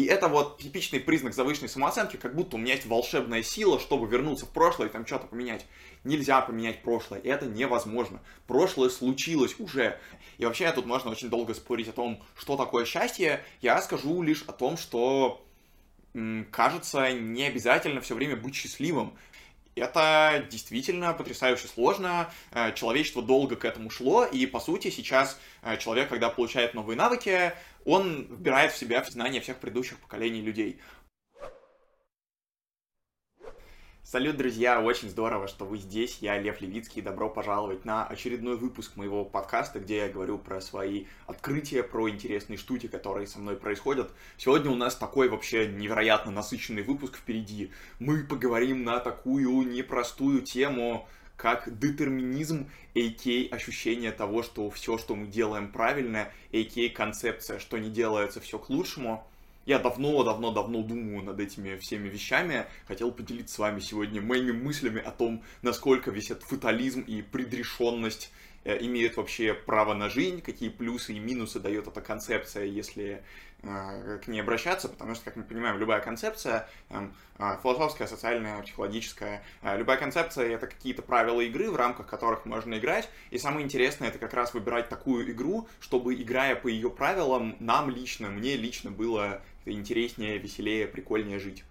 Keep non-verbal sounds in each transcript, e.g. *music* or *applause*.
И это вот типичный признак завышенной самооценки, как будто у меня есть волшебная сила, чтобы вернуться в прошлое и там что-то поменять. Нельзя поменять прошлое, это невозможно. Прошлое случилось уже. И вообще тут можно очень долго спорить о том, что такое счастье. Я скажу лишь о том, что кажется, не обязательно все время быть счастливым. Это действительно потрясающе сложно. Э, человечество долго к этому шло, и по сути сейчас э, человек, когда получает новые навыки, он вбирает в себя знания всех предыдущих поколений людей. Салют, друзья! Очень здорово, что вы здесь. Я Лев Левицкий. Добро пожаловать на очередной выпуск моего подкаста, где я говорю про свои открытия, про интересные штуки, которые со мной происходят. Сегодня у нас такой вообще невероятно насыщенный выпуск впереди. Мы поговорим на такую непростую тему, как детерминизм, а.к.а. ощущение того, что все, что мы делаем правильно, а.к.а. концепция, что не делается все к лучшему. Я давно-давно-давно думаю над этими всеми вещами. Хотел поделиться с вами сегодня моими мыслями о том, насколько весь этот фатализм и предрешенность э, имеют вообще право на жизнь, какие плюсы и минусы дает эта концепция, если э, к ней обращаться, потому что, как мы понимаем, любая концепция, э, философская, социальная, психологическая, любая концепция — это какие-то правила игры, в рамках которых можно играть, и самое интересное — это как раз выбирать такую игру, чтобы, играя по ее правилам, нам лично, мне лично было интереснее, веселее, прикольнее жить.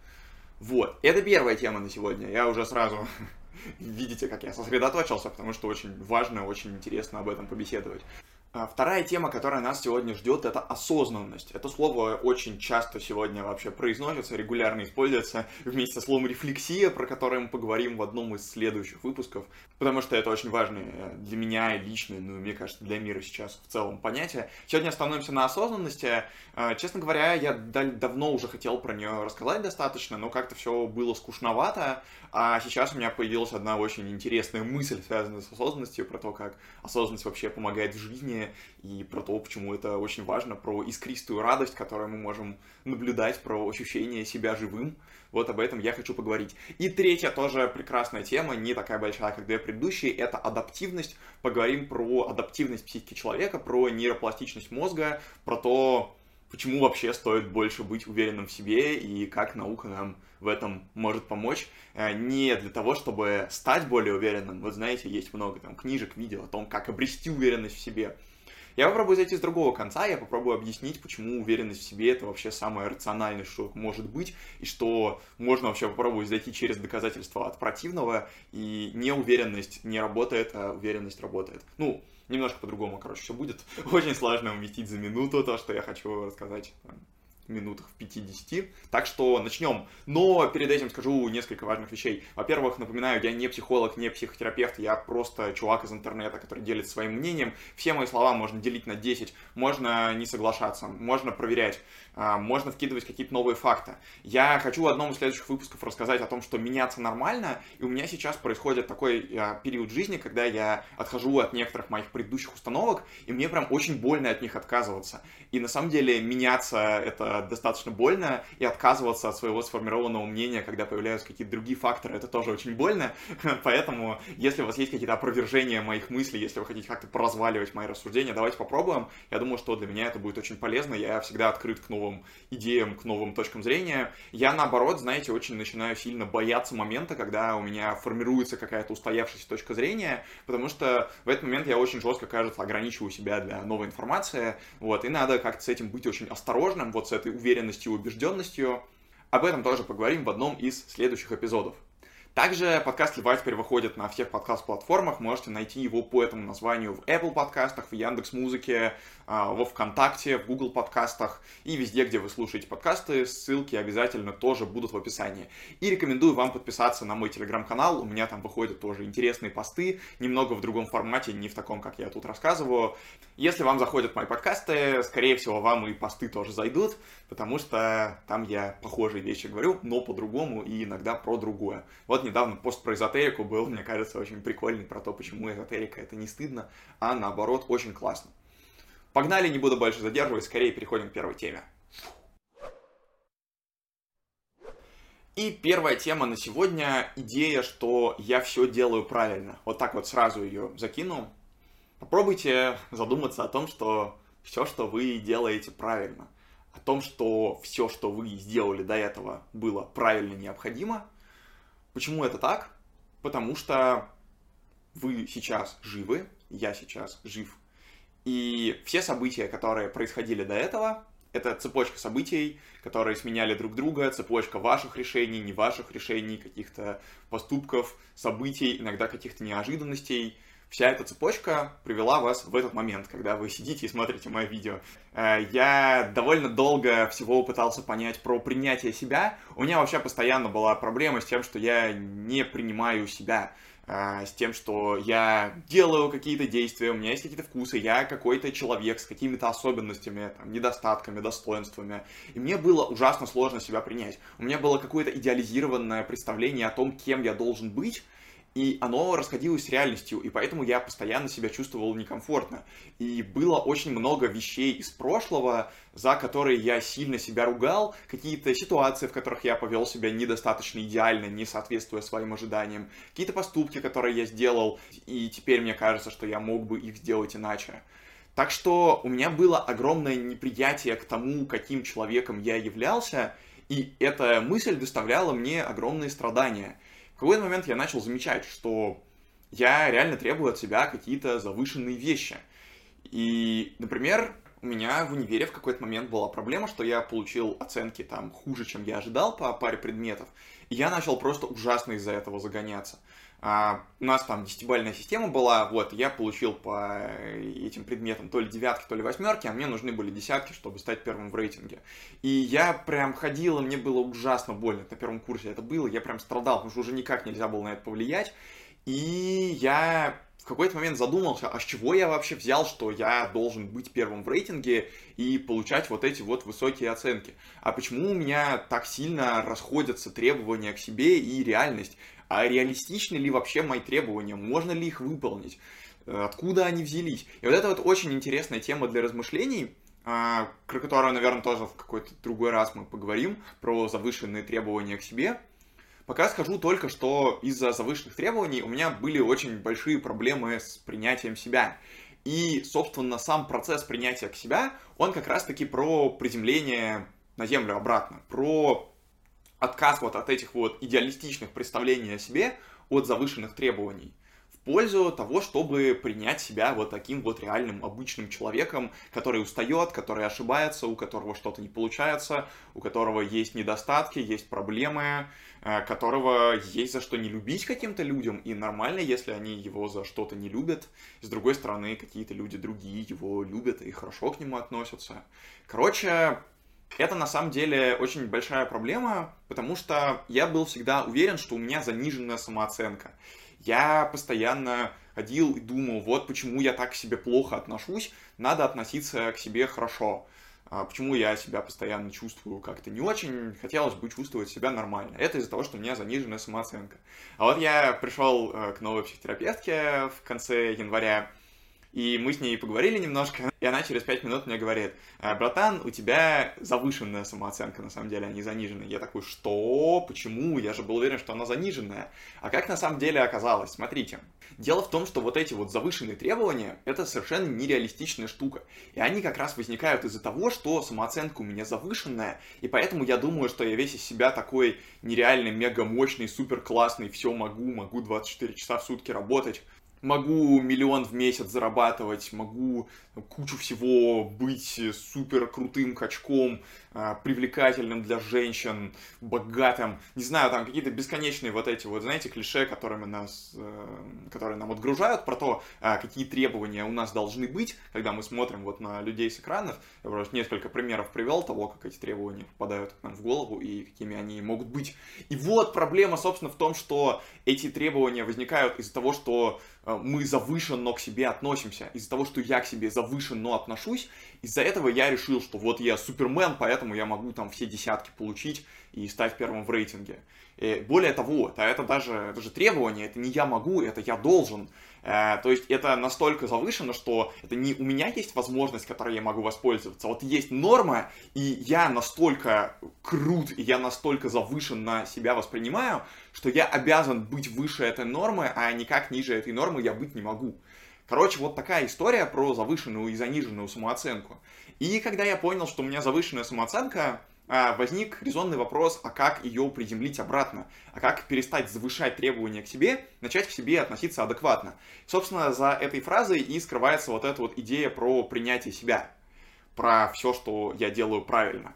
Вот, это первая тема на сегодня. Я уже сразу *laughs* видите, как я сосредоточился, потому что очень важно, очень интересно об этом побеседовать. А, вторая тема, которая нас сегодня ждет, это осознанность. Это слово очень часто сегодня вообще произносится, регулярно используется вместе со словом рефлексия, про которое мы поговорим в одном из следующих выпусков, потому что это очень важное э, для меня лично, ну, мне кажется, для мира сейчас в целом понятие. Сегодня остановимся на осознанности. А, честно говоря, я давно уже хотел про нее рассказать достаточно, но как-то все было скучновато, а сейчас у меня появилась одна очень интересная мысль, связанная с осознанностью, про то, как осознанность вообще помогает в жизни, и про то, почему это очень важно, про искристую радость, которую мы можем наблюдать, про ощущение себя живым. Вот об этом я хочу поговорить. И третья тоже прекрасная тема, не такая большая, как две предыдущие, это адаптивность. Поговорим про адаптивность психики человека, про нейропластичность мозга, про то, почему вообще стоит больше быть уверенным в себе и как наука нам в этом может помочь. Э, не для того, чтобы стать более уверенным. Вот знаете, есть много там книжек, видео о том, как обрести уверенность в себе. Я попробую зайти с другого конца, я попробую объяснить, почему уверенность в себе это вообще самое рациональное, что может быть, и что можно вообще попробовать зайти через доказательства от противного, и неуверенность не работает, а уверенность работает. Ну, немножко по-другому, короче, все будет. *laughs* Очень сложно уместить за минуту то, что я хочу рассказать минутах в 50. Так что начнем. Но перед этим скажу несколько важных вещей. Во-первых, напоминаю, я не психолог, не психотерапевт, я просто чувак из интернета, который делится своим мнением. Все мои слова можно делить на 10, можно не соглашаться, можно проверять, можно вкидывать какие-то новые факты. Я хочу в одном из следующих выпусков рассказать о том, что меняться нормально, и у меня сейчас происходит такой а, период жизни, когда я отхожу от некоторых моих предыдущих установок, и мне прям очень больно от них отказываться. И на самом деле меняться это достаточно больно, и отказываться от своего сформированного мнения, когда появляются какие-то другие факторы, это тоже очень больно. *laughs* Поэтому, если у вас есть какие-то опровержения моих мыслей, если вы хотите как-то поразваливать мои рассуждения, давайте попробуем. Я думаю, что для меня это будет очень полезно. Я всегда открыт к новым идеям, к новым точкам зрения. Я, наоборот, знаете, очень начинаю сильно бояться момента, когда у меня формируется какая-то устоявшаяся точка зрения, потому что в этот момент я очень жестко, кажется, ограничиваю себя для новой информации, вот, и надо как-то с этим быть очень осторожным, вот с этой уверенностью и убежденностью. Об этом тоже поговорим в одном из следующих эпизодов. Также подкаст Лева теперь выходит на всех подкаст-платформах. Можете найти его по этому названию в Apple подкастах, в Яндекс Музыке, а, во ВКонтакте, в Google подкастах и везде, где вы слушаете подкасты. Ссылки обязательно тоже будут в описании. И рекомендую вам подписаться на мой телеграм-канал. У меня там выходят тоже интересные посты, немного в другом формате, не в таком, как я тут рассказываю. Если вам заходят мои подкасты, скорее всего, вам и посты тоже зайдут, потому что там я похожие вещи говорю, но по-другому и иногда про другое. Вот недавно пост про эзотерику был, мне кажется, очень прикольный про то, почему эзотерика это не стыдно, а наоборот очень классно. Погнали, не буду больше задерживать, скорее переходим к первой теме. И первая тема на сегодня – идея, что я все делаю правильно. Вот так вот сразу ее закину. Попробуйте задуматься о том, что все, что вы делаете правильно. о том, что все, что вы сделали до этого, было правильно необходимо. Почему это так? Потому что вы сейчас живы, я сейчас жив. И все события, которые происходили до этого, это цепочка событий, которые сменяли друг друга, цепочка ваших решений, не ваших решений, каких-то поступков, событий, иногда каких-то неожиданностей. Вся эта цепочка привела вас в этот момент, когда вы сидите и смотрите мое видео. Э, я довольно долго всего пытался понять про принятие себя. У меня вообще постоянно была проблема с тем, что я не принимаю себя. А, с тем, что я делаю какие-то действия, у меня есть какие-то вкусы, я какой-то человек с какими-то особенностями, там, недостатками, достоинствами. И мне было ужасно сложно себя принять. У меня было какое-то идеализированное представление о том, кем я должен быть, и оно расходилось с реальностью, и поэтому я постоянно себя чувствовал некомфортно. И было очень много вещей из прошлого, за которые я сильно себя ругал, какие-то ситуации, в которых я повел себя недостаточно идеально, не соответствуя своим ожиданиям, какие-то поступки, которые я сделал, и теперь мне кажется, что я мог бы их сделать иначе. Так что у меня было огромное неприятие к тому, каким человеком я являлся, и эта мысль доставляла мне огромные страдания – в какой-то момент я начал замечать, что я реально требую от себя какие-то завышенные вещи. И, например, у меня в универе в какой-то момент была проблема, что я получил оценки там хуже, чем я ожидал по паре предметов, и я начал просто ужасно из-за этого загоняться. А, у нас там десятибальная система была, вот, я получил по этим предметам то ли девятки, то ли восьмерки, а мне нужны были десятки, чтобы стать первым в рейтинге. И я прям ходил, и мне было ужасно больно, на первом курсе это было, я прям страдал, потому что уже никак нельзя было на это повлиять. И я в какой-то момент задумался, а с чего я вообще взял, что я должен быть первым в рейтинге и получать вот эти вот высокие оценки? А почему у меня так сильно расходятся требования к себе и реальность? А реалистичны ли вообще мои требования, можно ли их выполнить, э, откуда они взялись. И вот это вот очень интересная тема для размышлений, а, про которую, наверное, тоже в какой-то другой раз мы поговорим, про завышенные требования к себе. Пока скажу только, что из-за завышенных требований у меня были очень большие проблемы с принятием себя. И, собственно, сам процесс принятия к себя, он как раз-таки про приземление на землю обратно, про отказ вот от этих вот идеалистичных представлений о себе, от завышенных требований, в пользу того, чтобы принять себя вот таким вот реальным обычным человеком, который устает, который ошибается, у которого что-то не получается, у которого есть недостатки, есть проблемы, э, которого есть за что не любить каким-то людям, и нормально, если они его за что-то не любят. С другой стороны, какие-то люди другие его любят и хорошо к нему относятся. Короче, это на самом деле очень большая проблема, потому что я был всегда уверен, что у меня заниженная самооценка. Я постоянно ходил и думал, вот почему я так к себе плохо отношусь, надо относиться к себе хорошо. А почему я себя постоянно чувствую как-то не очень, хотелось бы чувствовать себя нормально. Это из-за того, что у меня заниженная самооценка. А вот я пришел э, к новой психотерапевтке в конце января, и мы с ней поговорили немножко, и она через пять минут мне говорит, «Э, братан, у тебя завышенная самооценка, на самом деле, а не заниженная. Я такой, что? Почему? Я же был уверен, что она заниженная. А как на самом деле оказалось? Смотрите. Дело в том, что вот эти вот завышенные требования, это совершенно нереалистичная штука. И они как раз возникают из-за того, что самооценка у меня завышенная, и поэтому я думаю, что я весь из себя такой нереальный, мега мощный, супер классный, все могу, могу 24 часа в сутки работать могу миллион в месяц зарабатывать, могу кучу всего быть супер крутым качком, а, привлекательным для женщин, богатым, не знаю, там какие-то бесконечные вот эти вот, знаете, клише, которыми нас, э, которые нам отгружают про то, а, какие требования у нас должны быть, когда мы смотрим вот на людей с экранов. Я просто несколько примеров привел того, как эти требования попадают нам в голову и какими они могут быть. И вот проблема, собственно, в том, что эти требования возникают из-за того, что мы завышенно к себе относимся, из-за того, что я к себе завышенно отношусь, из-за этого я решил, что вот я супермен, поэтому я могу там все десятки получить и стать первым в рейтинге. И более того, это даже, это же требование, это не я могу, это я должен. Э, то есть это настолько завышено, что это не у меня есть возможность, которой я могу воспользоваться. Вот есть норма, и я настолько крут, и я настолько завышенно себя воспринимаю, что я обязан быть выше этой нормы, а никак ниже этой нормы я быть не могу. Короче, вот такая история про завышенную и заниженную самооценку. И когда я понял, что у меня завышенная самооценка, а, возник резонный вопрос, а как ее приземлить обратно, а как перестать завышать требования к себе, начать к себе относиться адекватно. Собственно, за этой фразой и скрывается вот эта вот идея про принятие себя, про все, что я делаю правильно.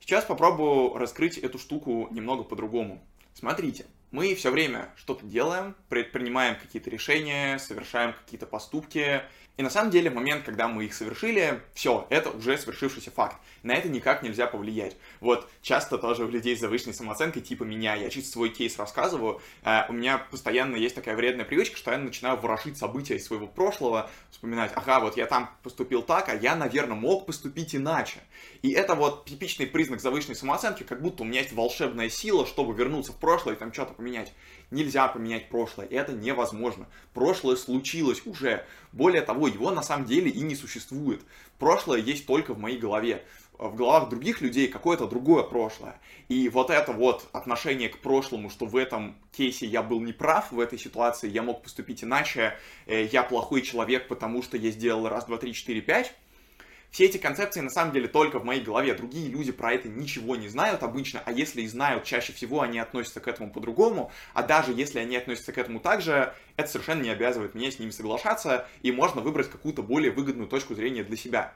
Сейчас попробую раскрыть эту штуку немного по-другому. Смотрите, мы все время что-то делаем, предпринимаем какие-то решения, совершаем какие-то поступки, и на самом деле, в момент, когда мы их совершили, все, это уже свершившийся факт. На это никак нельзя повлиять. Вот часто тоже у людей с завышенной самооценкой, типа меня, я чисто свой кейс рассказываю, э, у меня постоянно есть такая вредная привычка, что я начинаю ворошить события из своего прошлого, вспоминать, ага, вот я там поступил так, а я, наверное, мог поступить иначе. И это вот типичный признак завышенной самооценки, как будто у меня есть волшебная сила, чтобы вернуться в прошлое и там что-то поменять. Нельзя поменять прошлое, это невозможно. Прошлое случилось уже. Более того, его на самом деле и не существует. Прошлое есть только в моей голове. В головах других людей какое-то другое прошлое. И вот это вот отношение к прошлому, что в этом кейсе я был неправ, в этой ситуации я мог поступить иначе, э, я плохой человек, потому что я сделал раз, два, три, четыре, пять, все эти концепции на самом деле только в моей голове. Другие люди про это ничего не знают обычно, а если и знают, чаще всего они относятся к этому по-другому, а даже если они относятся к этому так же, это совершенно не обязывает меня с ними соглашаться, и можно выбрать какую-то более выгодную точку зрения для себя.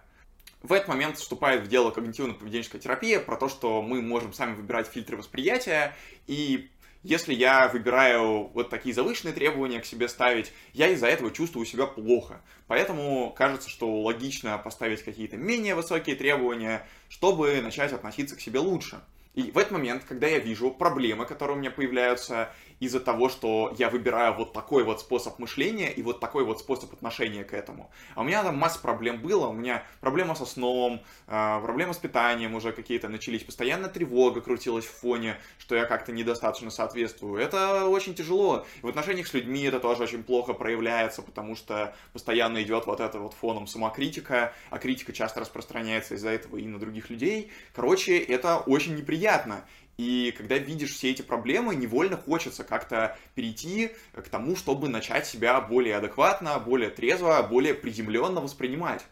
В этот момент вступает в дело когнитивно-поведенческая терапия про то, что мы можем сами выбирать фильтры восприятия, и если я выбираю вот такие завышенные требования к себе ставить, я из-за этого чувствую себя плохо. Поэтому кажется, что логично поставить какие-то менее высокие требования, чтобы начать относиться к себе лучше. И в этот момент, когда я вижу проблемы, которые у меня появляются из-за того, что я выбираю вот такой вот способ мышления и вот такой вот способ отношения к этому. А у меня там масса проблем было, у меня проблема со сном, а, проблема с питанием уже какие-то начались, постоянно тревога крутилась в фоне, что я как-то недостаточно соответствую. Это очень тяжело. в отношениях с людьми это тоже очень плохо проявляется, потому что постоянно идет вот это вот фоном самокритика, а критика часто распространяется из-за этого и на других людей. Короче, это очень неприятно. И когда видишь все эти проблемы, невольно хочется как-то перейти к тому, чтобы начать себя более адекватно, более трезво, более приземленно воспринимать.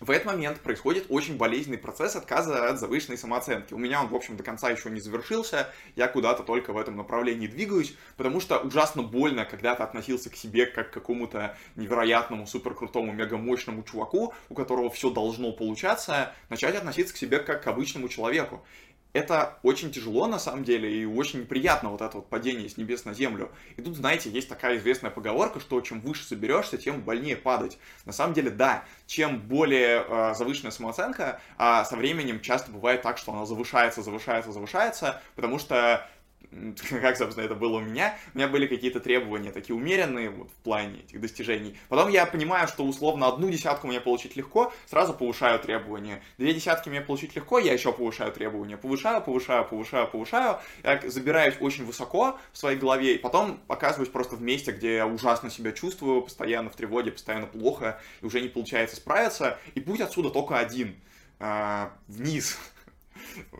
В этот момент происходит очень болезненный процесс отказа от завышенной самооценки. У меня он, в общем, до конца еще не завершился, я куда-то только в этом направлении двигаюсь, потому что ужасно больно, когда ты относился к себе как к какому-то невероятному, суперкрутому, мегамощному чуваку, у которого все должно получаться, начать относиться к себе как к обычному человеку это очень тяжело на самом деле и очень неприятно вот это вот падение с небес на землю. И тут, знаете, есть такая известная поговорка, что чем выше заберешься, тем больнее падать. На самом деле, да, чем более э, завышенная самооценка, а со временем часто бывает так, что она завышается, завышается, завышается, потому что *laughs* как, собственно, это было у меня, у меня были какие-то требования такие умеренные вот, в плане этих достижений. Потом я понимаю, что условно одну десятку мне получить легко, сразу повышаю требования. Две десятки мне получить легко, я еще повышаю требования. Повышаю, повышаю, повышаю, повышаю. Я забираюсь очень высоко в своей голове, и потом оказываюсь просто в месте, где я ужасно себя чувствую, постоянно в тревоге, постоянно плохо, и уже не получается справиться. И путь отсюда только один. А, вниз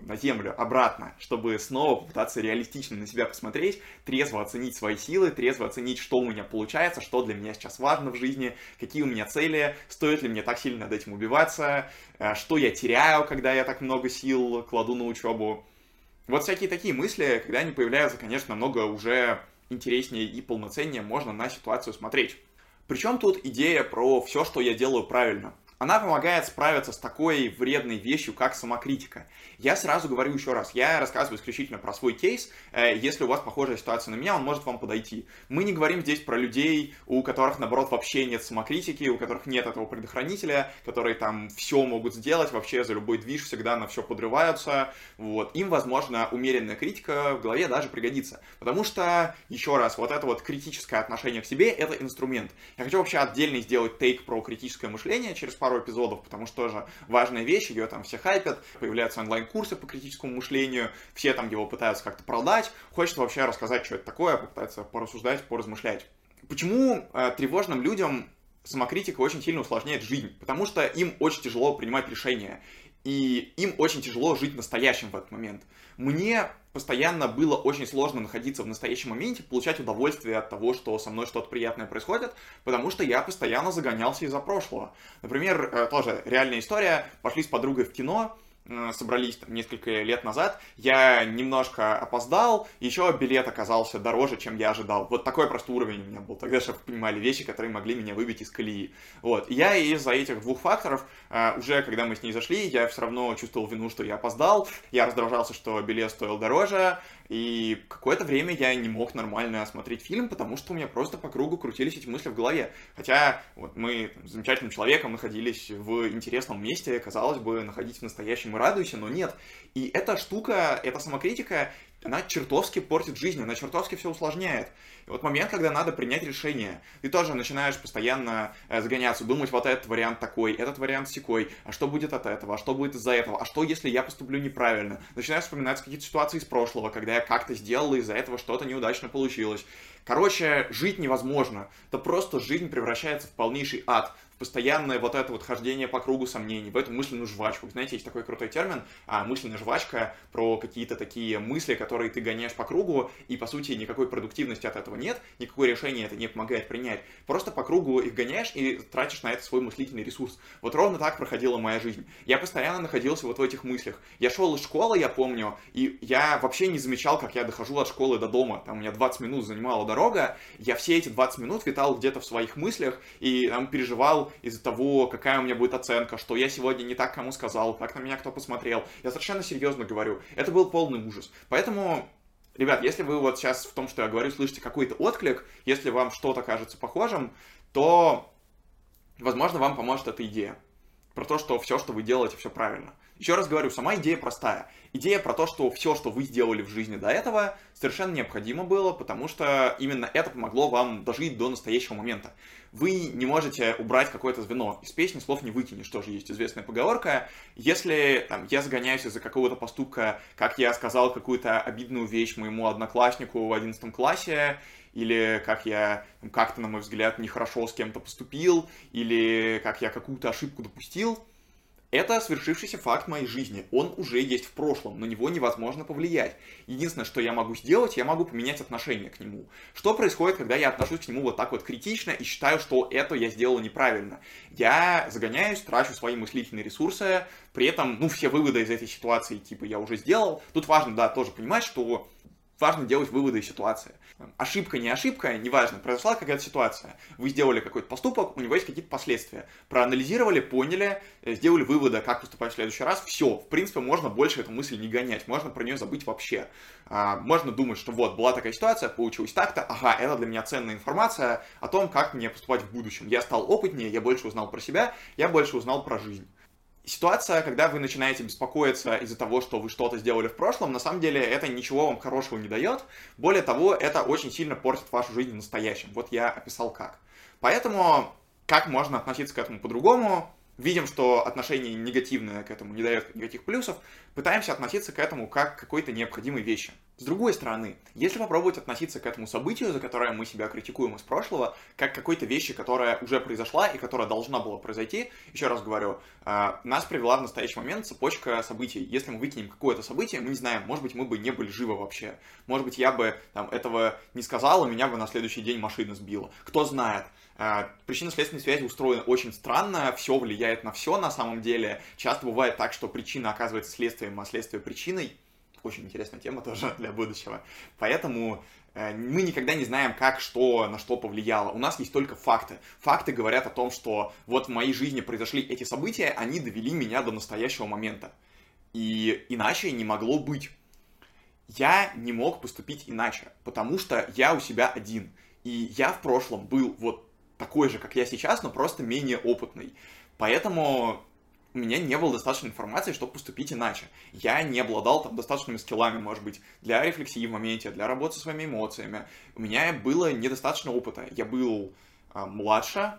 на землю, обратно, чтобы снова попытаться реалистично на себя посмотреть, трезво оценить свои силы, трезво оценить, что у меня получается, что для меня сейчас важно в жизни, какие у меня цели, стоит ли мне так сильно над этим убиваться, э, что я теряю, когда я так много сил кладу на учебу. Вот всякие такие мысли, когда они появляются, конечно, намного уже интереснее и полноценнее можно на ситуацию смотреть. Причем тут идея про все, что я делаю правильно. Она помогает справиться с такой вредной вещью, как самокритика. Я сразу говорю еще раз, я рассказываю исключительно про свой кейс. Э, если у вас похожая ситуация на меня, он может вам подойти. Мы не говорим здесь про людей, у которых, наоборот, вообще нет самокритики, у которых нет этого предохранителя, которые там все могут сделать, вообще за любой движ всегда на все подрываются. Вот. Им, возможно, умеренная критика в голове даже пригодится. Потому что, еще раз, вот это вот критическое отношение к себе — это инструмент. Я хочу вообще отдельно сделать тейк про критическое мышление через пару пару эпизодов, потому что тоже важная вещь, ее там все хайпят, появляются онлайн-курсы по критическому мышлению, все там его пытаются как-то продать, хочется вообще рассказать, что это такое, попытаться порассуждать, поразмышлять. Почему э, тревожным людям самокритика очень сильно усложняет жизнь? Потому что им очень тяжело принимать решения. И им очень тяжело жить настоящим в этот момент. Мне постоянно было очень сложно находиться в настоящем моменте, получать удовольствие от того, что со мной что-то приятное происходит, потому что я постоянно загонялся из-за прошлого. Например, э, тоже реальная история, пошли с подругой в кино, собрались там, несколько лет назад, я немножко опоздал, еще билет оказался дороже, чем я ожидал. Вот такой просто уровень у меня был. Тогда, чтобы понимали, вещи, которые могли меня выбить из колеи. Вот. И я из-за этих двух факторов, э, уже когда мы с ней зашли, я все равно чувствовал вину, что я опоздал, я раздражался, что билет стоил дороже, и какое-то время я не мог нормально осмотреть фильм, потому что у меня просто по кругу крутились эти мысли в голове. Хотя вот мы там, с замечательным человеком находились в интересном месте, казалось бы, находить в настоящем и радуйся, но нет. И эта штука, эта самокритика она чертовски портит жизнь, она чертовски все усложняет. И вот момент, когда надо принять решение, ты тоже начинаешь постоянно э, загоняться, думать, вот этот вариант такой, этот вариант секой, а что будет от этого, а что будет из-за этого, а что, если я поступлю неправильно. Начинаешь вспоминать какие-то ситуации из прошлого, когда я как-то сделал, и из-за этого что-то неудачно получилось. Короче, жить невозможно. Это просто жизнь превращается в полнейший ад постоянное вот это вот хождение по кругу сомнений, в эту мысленную жвачку. Знаете, есть такой крутой термин, а, мысленная жвачка, про какие-то такие мысли, которые ты гоняешь по кругу, и, по сути, никакой продуктивности от этого нет, никакое решение это не помогает принять. Просто по кругу их гоняешь и тратишь на это свой мыслительный ресурс. Вот ровно так проходила моя жизнь. Я постоянно находился вот в этих мыслях. Я шел из школы, я помню, и я вообще не замечал, как я дохожу от школы до дома. Там у меня 20 минут занимала дорога, я все эти 20 минут витал где-то в своих мыслях и там переживал из-за того, какая у меня будет оценка, что я сегодня не так кому сказал, как на меня кто посмотрел. Я совершенно серьезно говорю. Это был полный ужас. Поэтому Ребят, если вы вот сейчас в том, что я говорю, слышите какой-то отклик, если вам что-то кажется похожим, то, возможно, вам поможет эта идея. Про то, что все, что вы делаете, все правильно. Еще раз говорю, сама идея простая. Идея про то, что все, что вы сделали в жизни до этого, совершенно необходимо было, потому что именно это помогло вам дожить до настоящего момента. Вы не можете убрать какое-то звено. Из песни слов не выкинешь, тоже есть известная поговорка. Если там, я загоняюсь из-за какого-то поступка, как я сказал какую-то обидную вещь моему однокласснику в 11 классе, или как я как-то, на мой взгляд, нехорошо с кем-то поступил, или как я какую-то ошибку допустил, это свершившийся факт моей жизни. Он уже есть в прошлом, на него невозможно повлиять. Единственное, что я могу сделать, я могу поменять отношение к нему. Что происходит, когда я отношусь к нему вот так вот критично и считаю, что это я сделал неправильно? Я загоняюсь, трачу свои мыслительные ресурсы, при этом, ну, все выводы из этой ситуации, типа, я уже сделал. Тут важно, да, тоже понимать, что важно делать выводы из ситуации. Ошибка, не ошибка, неважно, произошла какая-то ситуация. Вы сделали какой-то поступок, у него есть какие-то последствия. Проанализировали, поняли, э, сделали выводы, как поступать в следующий раз. Все, в принципе, можно больше эту мысль не гонять, можно про нее забыть вообще. А, можно думать, что вот, была такая ситуация, получилось так-то, ага, это для меня ценная информация о том, как мне поступать в будущем. Я стал опытнее, я больше узнал про себя, я больше узнал про жизнь ситуация, когда вы начинаете беспокоиться из-за того, что вы что-то сделали в прошлом, на самом деле это ничего вам хорошего не дает. Более того, это очень сильно портит вашу жизнь в настоящем. Вот я описал как. Поэтому как можно относиться к этому по-другому? Видим, что отношение негативное к этому не дает никаких плюсов, пытаемся относиться к этому как к какой-то необходимой вещи. С другой стороны, если попробовать относиться к этому событию, за которое мы себя критикуем из прошлого, как к какой-то вещи, которая уже произошла и которая должна была произойти, еще раз говорю, э, нас привела в настоящий момент цепочка событий. Если мы выкинем какое-то событие, мы не знаем, может быть, мы бы не были живы вообще. Может быть, я бы там, этого не сказал, и меня бы на следующий день машина сбила. Кто знает. Э, причинно-следственные связи устроены очень странно, все влияет на все на самом деле. Часто бывает так, что причина оказывается следствием, а следствие причиной очень интересная тема тоже *laughs* для будущего. Поэтому э, мы никогда не знаем, как что на что повлияло. У нас есть только факты. Факты говорят о том, что вот в моей жизни произошли эти события, они довели меня до настоящего момента. И иначе не могло быть. Я не мог поступить иначе, потому что я у себя один. И я в прошлом был вот такой же, как я сейчас, но просто менее опытный. Поэтому у меня не было достаточно информации, чтобы поступить иначе. Я не обладал там достаточными скиллами, может быть, для рефлексии в моменте, для работы со своими эмоциями. У меня было недостаточно опыта. Я был а, младше,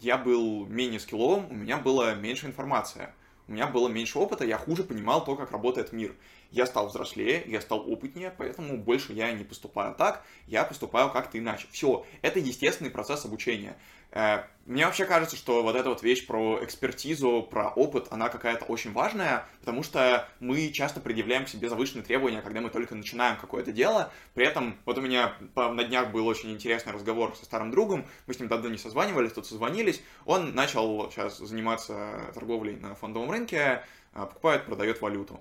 я был менее скилловым, у меня было меньше информации. У меня было меньше опыта, я хуже понимал то, как работает мир. Я стал взрослее, я стал опытнее, поэтому больше я не поступаю так, я поступаю как-то иначе. Все, это естественный процесс обучения. Э, мне вообще кажется, что вот эта вот вещь про экспертизу, про опыт, она какая-то очень важная, потому что мы часто предъявляем к себе завышенные требования, когда мы только начинаем какое-то дело. При этом, вот у меня на днях был очень интересный разговор со старым другом, мы с ним давно не созванивались, тут созвонились. Он начал сейчас заниматься торговлей на фондовом рынке, а, покупает, продает валюту.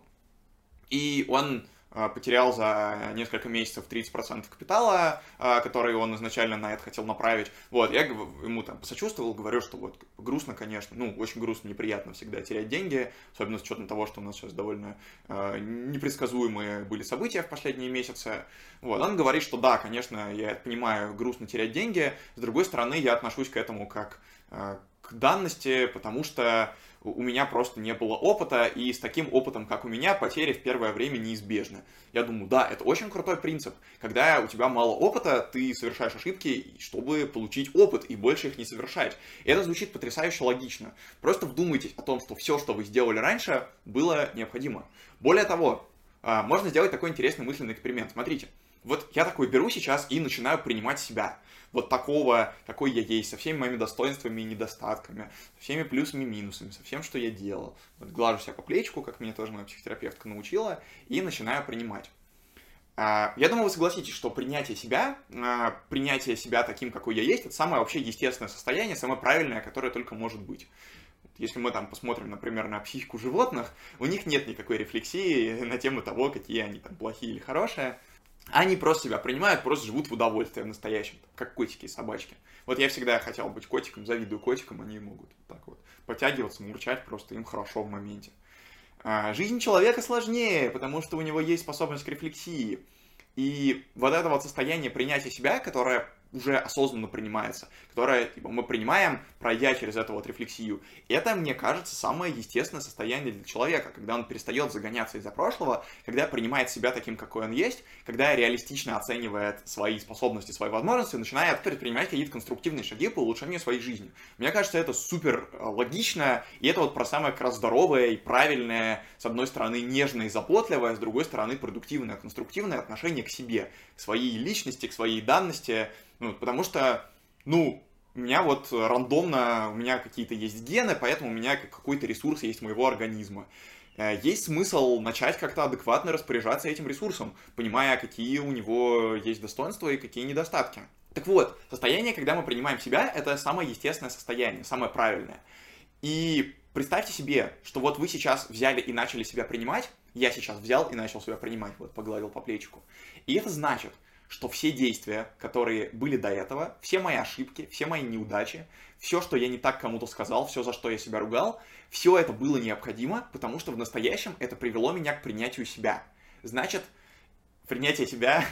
И он а, потерял за несколько месяцев 30% капитала, а, который он изначально на это хотел направить. Вот, я ему там посочувствовал, говорю, что вот грустно, конечно, ну, очень грустно, неприятно всегда терять деньги, особенно с учетом того, что у нас сейчас довольно э, непредсказуемые были события в последние месяцы. Вот, он говорит, что да, конечно, я понимаю, грустно терять деньги, с другой стороны, я отношусь к этому как к данности, потому что у меня просто не было опыта, и с таким опытом, как у меня, потери в первое время неизбежны. Я думаю, да, это очень крутой принцип. Когда у тебя мало опыта, ты совершаешь ошибки, чтобы получить опыт и больше их не совершать. И это звучит потрясающе логично. Просто вдумайтесь о том, что все, что вы сделали раньше, было необходимо. Более того, а, можно сделать такой интересный мысленный эксперимент. Смотрите, вот я такой беру сейчас и начинаю принимать себя вот такого, какой я есть, со всеми моими достоинствами и недостатками, со всеми плюсами и минусами, со всем, что я делал. Вот глажу себя по плечику, как меня тоже моя психотерапевтка научила, и начинаю принимать. А, я думаю, вы согласитесь, что принятие себя, а, принятие себя таким, какой я есть, это самое вообще естественное состояние, самое правильное, которое только может быть. Если мы там посмотрим, например, на психику животных, у них нет никакой рефлексии на тему того, какие они там плохие или хорошие. Они просто себя принимают, просто живут в удовольствии в настоящем, как котики и собачки. Вот я всегда хотел быть котиком, завидую котикам, они могут так вот потягиваться, мурчать, просто им хорошо в моменте. А жизнь человека сложнее, потому что у него есть способность к рефлексии. И вот это вот состояние принятия себя, которое уже осознанно принимается, которое типа, мы принимаем, пройдя через эту вот рефлексию. Это, мне кажется, самое естественное состояние для человека, когда он перестает загоняться из-за прошлого, когда принимает себя таким, какой он есть, когда реалистично оценивает свои способности, свои возможности, начинает предпринимать какие-то конструктивные шаги по улучшению своей жизни. Мне кажется, это супер э, логично, и это вот про самое как раз здоровое и правильное, с одной стороны, нежное и заботливое, с другой стороны, продуктивное, конструктивное отношение к себе, к своей личности, к своей данности, ну, потому что, ну, у меня вот рандомно, у меня какие-то есть гены, поэтому у меня какой-то ресурс есть моего организма. Э, есть смысл начать как-то адекватно распоряжаться этим ресурсом, понимая, какие у него есть достоинства и какие недостатки. Так вот, состояние, когда мы принимаем себя, это самое естественное состояние, самое правильное. И представьте себе, что вот вы сейчас взяли и начали себя принимать, я сейчас взял и начал себя принимать, вот погладил по плечику. И это значит, что все действия, которые были до этого, все мои ошибки, все мои неудачи, все, что я не так кому-то сказал, все, за что я себя ругал, все это было необходимо, потому что в настоящем это привело меня к принятию себя. Значит, принятие себя,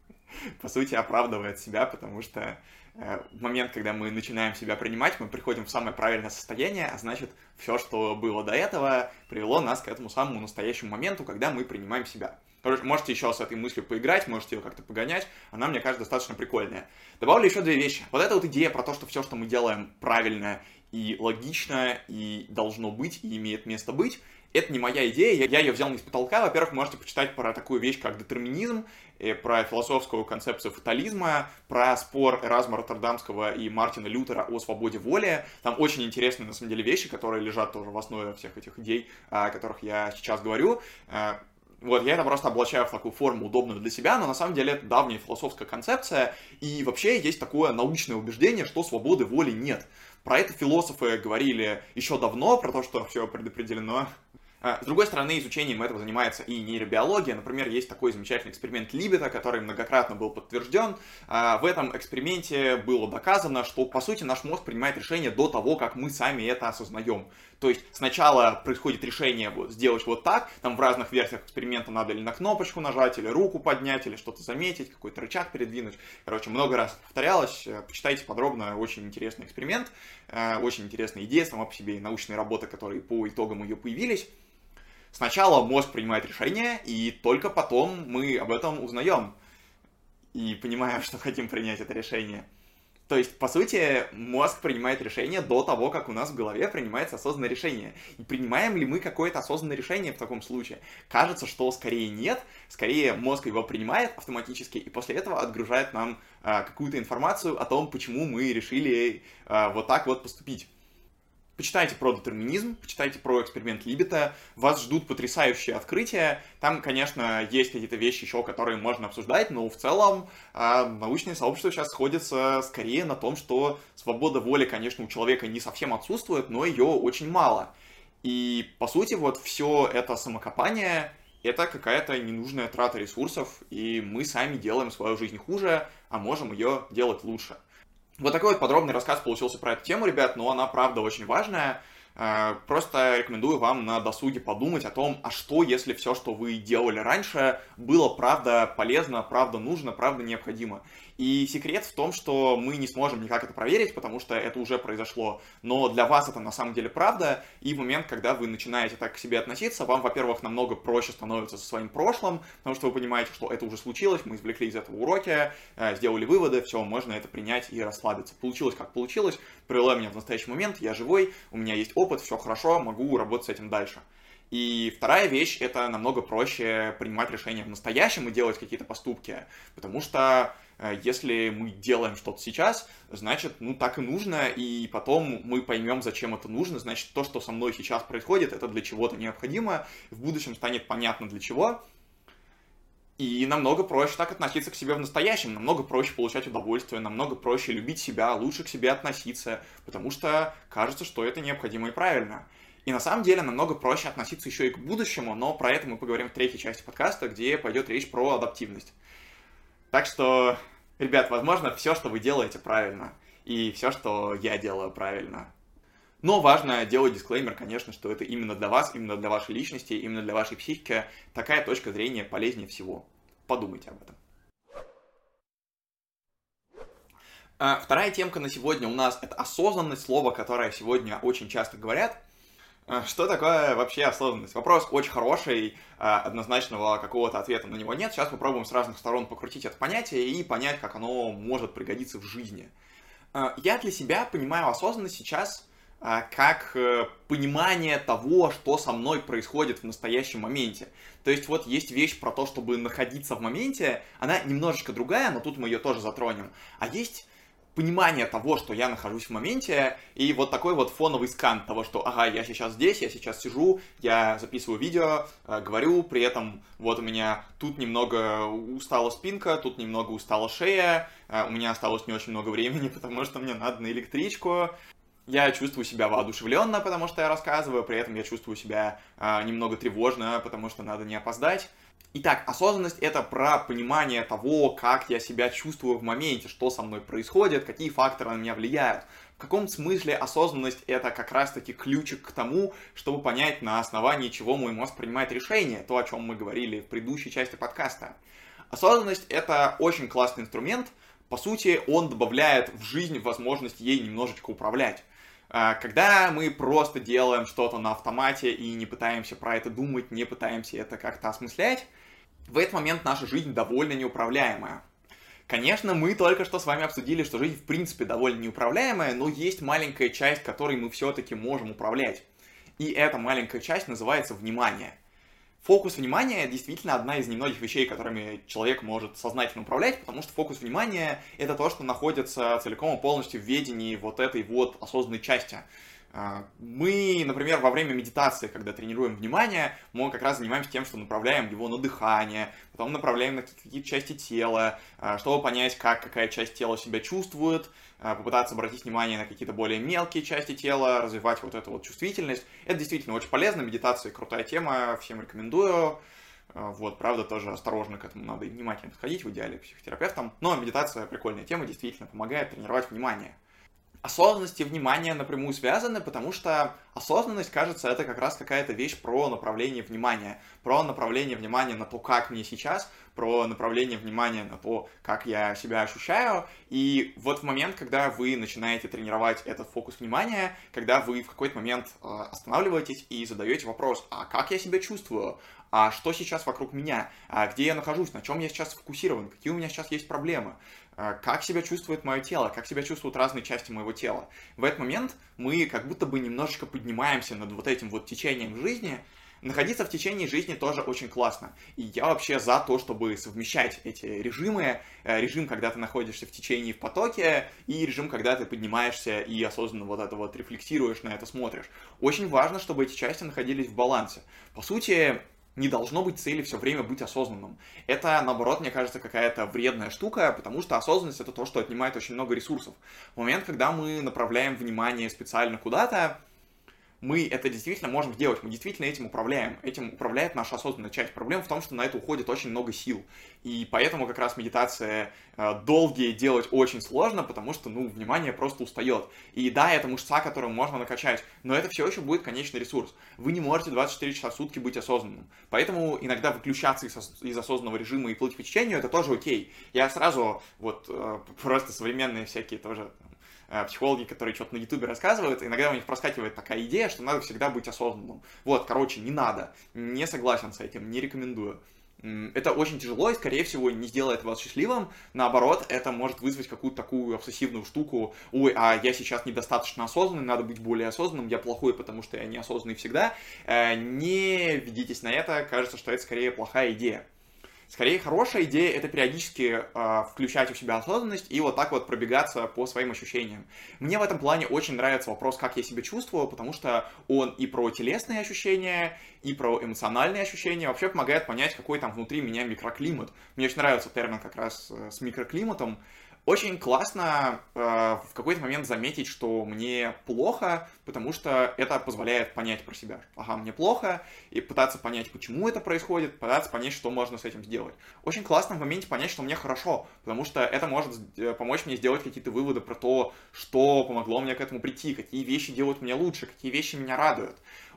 *laughs* по сути, оправдывает себя, потому что э, в момент, когда мы начинаем себя принимать, мы приходим в самое правильное состояние, а значит, все, что было до этого, привело нас к этому самому настоящему моменту, когда мы принимаем себя. Можете еще с этой мыслью поиграть, можете ее как-то погонять. Она, мне кажется, достаточно прикольная. Добавлю еще две вещи. Вот эта вот идея про то, что все, что мы делаем, правильно и логично, и должно быть, и имеет место быть, это не моя идея, я ее взял не с потолка. Во-первых, можете почитать про такую вещь, как детерминизм, э, про философскую концепцию фатализма, про спор Эразма Роттердамского и Мартина Лютера о свободе воли. Там очень интересные, на самом деле, вещи, которые лежат тоже в основе всех этих идей, о которых я сейчас говорю. Вот, я это просто облачаю в такую форму, удобную для себя, но на самом деле это давняя философская концепция, и вообще есть такое научное убеждение, что свободы воли нет. Про это философы говорили еще давно, про то, что все предопределено а, с другой стороны, изучением этого занимается и нейробиология. Например, есть такой замечательный эксперимент Либета, который многократно был подтвержден. А, в этом эксперименте было доказано, что, по сути, наш мозг принимает решение до того, как мы сами это осознаем. То есть сначала происходит решение вот, сделать вот так, там в разных версиях эксперимента надо или на кнопочку нажать, или руку поднять, или что-то заметить, какой-то рычаг передвинуть. Короче, много раз повторялось. Почитайте подробно, очень интересный эксперимент, э, очень интересная идея сама по себе и научные работы, которые по итогам ее появились. Сначала мозг принимает решение, и только потом мы об этом узнаем и понимаем, *laughs* что хотим принять это решение. То есть, по сути, мозг принимает решение до того, как у нас в голове принимается осознанное решение. И принимаем ли мы какое-то осознанное решение в таком случае? Кажется, что скорее нет, скорее мозг его принимает автоматически, и после этого отгружает нам а, какую-то информацию о том, почему мы решили а, вот так вот поступить. Почитайте про детерминизм, почитайте про эксперимент Либета, вас ждут потрясающие открытия. Там, конечно, есть какие-то вещи еще, которые можно обсуждать, но в целом э, научное сообщество сейчас сходится скорее на том, что свобода воли, конечно, у человека не совсем отсутствует, но ее очень мало. И, по сути, вот все это самокопание — это какая-то ненужная трата ресурсов, и мы сами делаем свою жизнь хуже, а можем ее делать лучше. Вот такой вот подробный рассказ получился про эту тему, ребят, но она правда очень важная. Э, просто рекомендую вам на досуге подумать о том, а что, если все, что вы делали раньше, было правда полезно, правда нужно, правда необходимо. И секрет в том, что мы не сможем никак это проверить, потому что это уже произошло. Но для вас это на самом деле правда, и в момент, когда вы начинаете так к себе относиться, вам, во-первых, намного проще становится со своим прошлым, потому что вы понимаете, что это уже случилось, мы извлекли из этого уроки, э, сделали выводы, все, можно это принять и расслабиться. Получилось как получилось, привело меня в настоящий момент, я живой, у меня есть опыт, все хорошо, могу работать с этим дальше. И вторая вещь — это намного проще принимать решения в настоящем и делать какие-то поступки, потому что если мы делаем что-то сейчас, значит, ну, так и нужно, и потом мы поймем, зачем это нужно, значит, то, что со мной сейчас происходит, это для чего-то необходимо, в будущем станет понятно для чего, и намного проще так относиться к себе в настоящем, намного проще получать удовольствие, намного проще любить себя, лучше к себе относиться, потому что кажется, что это необходимо и правильно. И на самом деле намного проще относиться еще и к будущему, но про это мы поговорим в третьей части подкаста, где пойдет речь про адаптивность. Так что, ребят, возможно, все, что вы делаете, правильно. И все, что я делаю, правильно. Но важно делать дисклеймер, конечно, что это именно для вас, именно для вашей личности, именно для вашей психики. Такая точка зрения полезнее всего. Подумайте об этом. А, вторая темка на сегодня у нас это осознанность, слово, которое сегодня очень часто говорят. А, что такое вообще осознанность? Вопрос очень хороший, а, однозначного какого-то ответа на него нет. Сейчас попробуем с разных сторон покрутить это понятие и понять, как оно может пригодиться в жизни. А, я для себя понимаю осознанность сейчас как э, понимание того, что со мной происходит в настоящем моменте. То есть вот есть вещь про то, чтобы находиться в моменте, она немножечко другая, но тут мы ее тоже затронем. А есть понимание того, что я нахожусь в моменте, и вот такой вот фоновый скан того, что, ага, я сейчас здесь, я сейчас сижу, я записываю видео, э, говорю, при этом вот у меня тут немного устала спинка, тут немного устала шея, э, у меня осталось не очень много времени, *laughs* потому что мне надо на электричку, я чувствую себя воодушевленно, потому что я рассказываю, при этом я чувствую себя э, немного тревожно, потому что надо не опоздать. Итак, осознанность это про понимание того, как я себя чувствую в моменте, что со мной происходит, какие факторы на меня влияют. В каком смысле осознанность это как раз-таки ключик к тому, чтобы понять, на основании чего мой мозг принимает решение, то, о чем мы говорили в предыдущей части подкаста. Осознанность это очень классный инструмент, по сути, он добавляет в жизнь возможность ей немножечко управлять. А, когда мы просто делаем что-то на автомате и не пытаемся про это думать, не пытаемся это как-то осмыслять, в этот момент наша жизнь довольно неуправляемая. Конечно, мы только что с вами обсудили, что жизнь в принципе довольно неуправляемая, но есть маленькая часть, которой мы все-таки можем управлять. И эта маленькая часть называется внимание – фокус внимания действительно одна из немногих вещей, которыми человек может сознательно управлять, потому что фокус внимания — это то, что находится целиком и полностью в ведении вот этой вот осознанной части. А, мы, например, во время медитации, когда тренируем внимание, мы как раз занимаемся тем, что направляем его на дыхание, потом направляем на какие-то части тела, а, чтобы понять, как какая часть тела себя чувствует, а, попытаться обратить внимание на какие-то более мелкие части тела, развивать вот эту вот чувствительность. Это действительно очень полезно, медитация крутая тема, всем рекомендую. Вот, правда, тоже осторожно к этому надо и внимательно подходить, в идеале к психотерапевтам. Но медитация прикольная тема, действительно помогает тренировать внимание осознанность и внимание напрямую связаны, потому что осознанность, кажется, это как раз какая-то вещь про направление внимания, про направление внимания на то, как мне сейчас, про направление внимания на то, как я себя ощущаю. И вот в момент, когда вы начинаете тренировать этот фокус внимания, когда вы в какой-то момент э, останавливаетесь и задаете вопрос, а как я себя чувствую, а что сейчас вокруг меня, а где я нахожусь, на чем я сейчас сфокусирован, какие у меня сейчас есть проблемы, как себя чувствует мое тело, как себя чувствуют разные части моего тела. В этот момент мы как будто бы немножечко поднимаемся над вот этим вот течением жизни, Находиться в течение жизни тоже очень классно. И я вообще за то, чтобы совмещать эти режимы. Э, режим, когда ты находишься в течении в потоке, и режим, когда ты поднимаешься и осознанно вот это вот рефлексируешь, на это смотришь. Очень важно, чтобы эти части находились в балансе. По сути, не должно быть цели все время быть осознанным. Это, наоборот, мне кажется, какая-то вредная штука, потому что осознанность — это то, что отнимает очень много ресурсов. В момент, когда мы направляем внимание специально куда-то, мы это действительно можем сделать, мы действительно этим управляем. Этим управляет наша осознанная часть. Проблема в том, что на это уходит очень много сил. И поэтому как раз медитация э, долгие делать очень сложно, потому что, ну, внимание просто устает. И да, это мышца, которую можно накачать, но это все еще будет конечный ресурс. Вы не можете 24 часа в сутки быть осознанным. Поэтому иногда выключаться из, осознанного режима и плыть по течению, это тоже окей. Я сразу, вот, э, *laughs* просто современные всякие тоже психологи, которые что-то на ютубе рассказывают, иногда у них проскакивает такая идея, что надо всегда быть осознанным. Вот, короче, не надо. Не согласен с этим, не рекомендую. Это очень тяжело и, скорее всего, не сделает вас счастливым. Наоборот, это может вызвать какую-то такую обсессивную штуку. Ой, а я сейчас недостаточно осознанный, надо быть более осознанным, я плохой, потому что я неосознанный всегда. Э, не ведитесь на это, кажется, что это скорее плохая идея. Скорее, хорошая идея — это периодически э, включать у себя осознанность и вот так вот пробегаться по своим ощущениям. Мне в этом плане очень нравится вопрос, как я себя чувствую, потому что он и про телесные ощущения, и про эмоциональные ощущения вообще помогает понять, какой там внутри меня микроклимат. Мне очень нравится термин как раз э, с микроклиматом, очень классно э, в какой-то момент заметить, что мне плохо, потому что это позволяет понять про себя. Ага, мне плохо, и пытаться понять, почему это происходит, пытаться понять, что можно с этим сделать. Очень классно в моменте понять, что мне хорошо, потому что это может э, помочь мне сделать какие-то выводы про то, что помогло мне к этому прийти, какие вещи делают меня лучше, какие вещи меня радуют.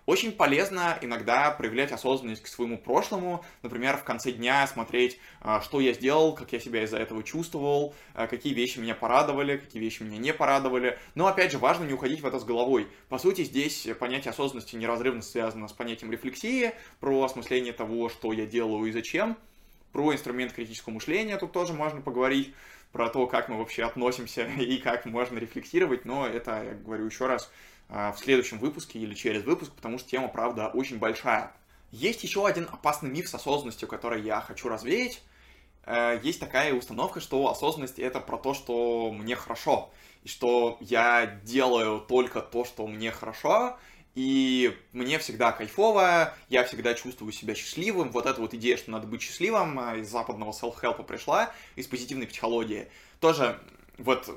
Очень полезно иногда проявлять осознанность к своему прошлому, например, в конце дня смотреть, а, что я сделал, как я себя из-за этого чувствовал, а, какие вещи меня порадовали, какие вещи меня не порадовали. Но, опять же, важно не уходить в это с головой. По сути, здесь понятие осознанности неразрывно связано с понятием рефлексии, про осмысление того, что я делаю и зачем, про инструмент критического мышления тут тоже можно поговорить, про то, как мы вообще относимся *laughs* и как можно рефлексировать, но это, я говорю еще раз, в следующем выпуске или через выпуск, потому что тема, правда, очень большая. Есть еще один опасный миф с осознанностью, который я хочу развеять. Э, есть такая установка, что осознанность это про то, что мне хорошо, и что я делаю только то, что мне хорошо, и мне всегда кайфово, я всегда чувствую себя счастливым. Вот эта вот идея, что надо быть счастливым, э, из западного self-help пришла, из позитивной психологии. Тоже вот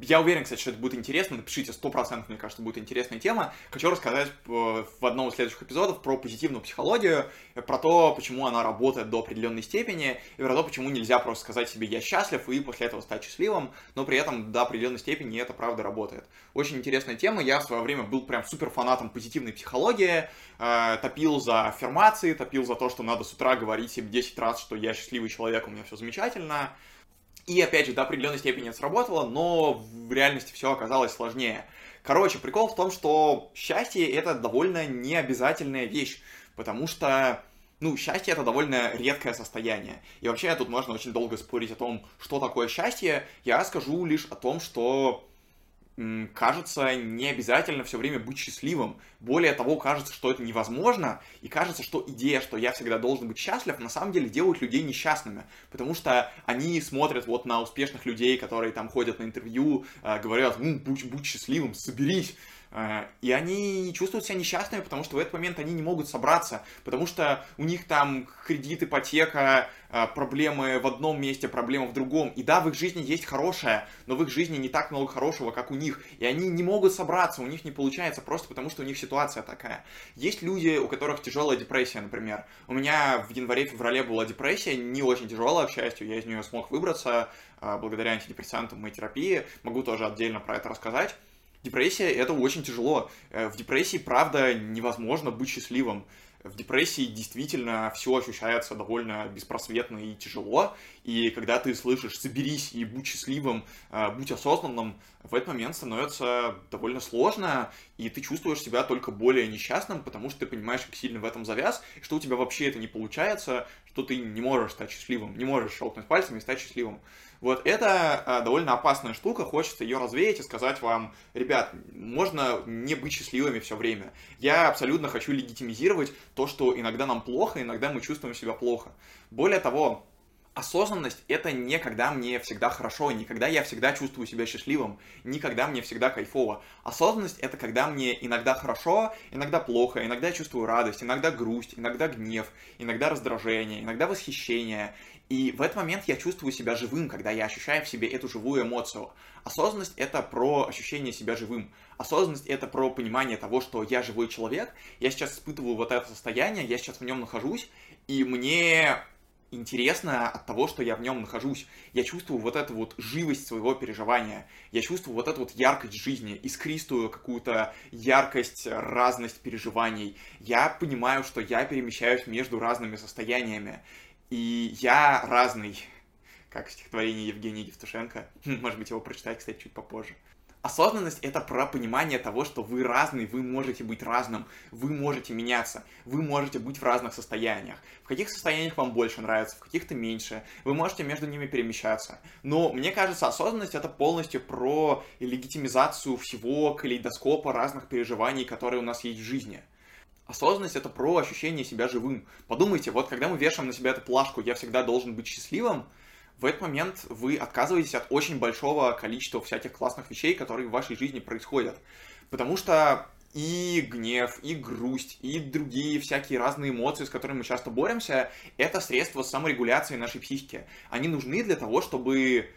я уверен, кстати, что это будет интересно. Напишите, 100% мне кажется, будет интересная тема. Хочу рассказать э, в одном из следующих эпизодов про позитивную психологию, э, про то, почему она работает до определенной степени, и про то, почему нельзя просто сказать себе «я счастлив» и после этого стать счастливым, но при этом до определенной степени это правда работает. Очень интересная тема. Я в свое время был прям супер фанатом позитивной психологии, э, топил за аффирмации, топил за то, что надо с утра говорить себе 10 раз, что я счастливый человек, у меня все замечательно. И опять же, до определенной степени это сработало, но в реальности все оказалось сложнее. Короче, прикол в том, что счастье это довольно необязательная вещь, потому что ну, счастье это довольно редкое состояние. И вообще тут можно очень долго спорить о том, что такое счастье. Я скажу лишь о том, что кажется не обязательно все время быть счастливым. Более того, кажется, что это невозможно, и кажется, что идея, что я всегда должен быть счастлив, на самом деле делает людей несчастными, потому что они смотрят вот на успешных людей, которые там ходят на интервью, э, говорят, ну, будь, будь счастливым, соберись, и они чувствуют себя несчастными, потому что в этот момент они не могут собраться, потому что у них там кредит, ипотека, э, проблемы в одном месте, проблемы в другом. И да, в их жизни есть хорошее, но в их жизни не так много хорошего, как у них. И они не могут собраться, у них не получается просто потому, что у них ситуация такая. Есть люди, у которых тяжелая депрессия, например. У меня в январе-феврале была депрессия, не очень тяжелая, к счастью, я из нее смог выбраться э, благодаря антидепрессантам и терапии. Могу тоже отдельно про это рассказать. Депрессия — это очень тяжело. Э, в депрессии, правда, невозможно быть счастливым. в депрессии действительно все ощущается довольно беспросветно и тяжело, и когда ты слышишь «соберись и будь счастливым, э, будь осознанным», в этот момент становится довольно сложно, и ты чувствуешь себя только более несчастным, потому что ты понимаешь, как сильно в этом завяз, что у тебя вообще это не получается, что ты не можешь стать счастливым, не можешь щелкнуть пальцами и стать счастливым. Вот это а, довольно опасная штука, хочется ее развеять и сказать вам, ребят, можно не быть счастливыми все время. Я абсолютно хочу легитимизировать то, что иногда нам плохо, иногда мы чувствуем себя плохо. Более того, осознанность — это не когда мне всегда хорошо, не когда я всегда чувствую себя счастливым, не когда мне всегда кайфово. Осознанность — это когда мне иногда хорошо, иногда плохо, иногда я чувствую радость, иногда грусть, иногда гнев, иногда раздражение, иногда восхищение. И в этот момент я чувствую себя живым, когда я ощущаю в себе эту живую эмоцию. Осознанность — это про ощущение себя живым. Осознанность — это про понимание того, что я живой человек, я сейчас испытываю вот это состояние, я сейчас в нем нахожусь, и мне интересно от того, что я в нем нахожусь. Я чувствую вот эту вот живость своего переживания. Я чувствую вот эту вот яркость жизни, искристую какую-то яркость, разность переживаний. Я понимаю, что я перемещаюсь между разными состояниями. И я разный, как в стихотворении Евгения Евтушенко. *laughs* Может быть, его прочитать, кстати, чуть попозже. Осознанность — это про понимание того, что вы разный, вы можете быть разным, вы можете меняться, вы можете быть в разных состояниях. В каких состояниях вам больше нравится, в каких-то меньше, вы можете между ними перемещаться. Но мне кажется, осознанность — это полностью про легитимизацию всего калейдоскопа разных переживаний, которые у нас есть в жизни. Осознанность — это про ощущение себя живым. Подумайте, вот когда мы вешаем на себя эту плашку «я всегда должен быть счастливым», в этот момент вы отказываетесь от очень большого количества всяких классных вещей, которые в вашей жизни происходят. Потому что и гнев, и грусть, и другие всякие разные эмоции, с которыми мы часто боремся, это средства саморегуляции нашей психики. Они нужны для того, чтобы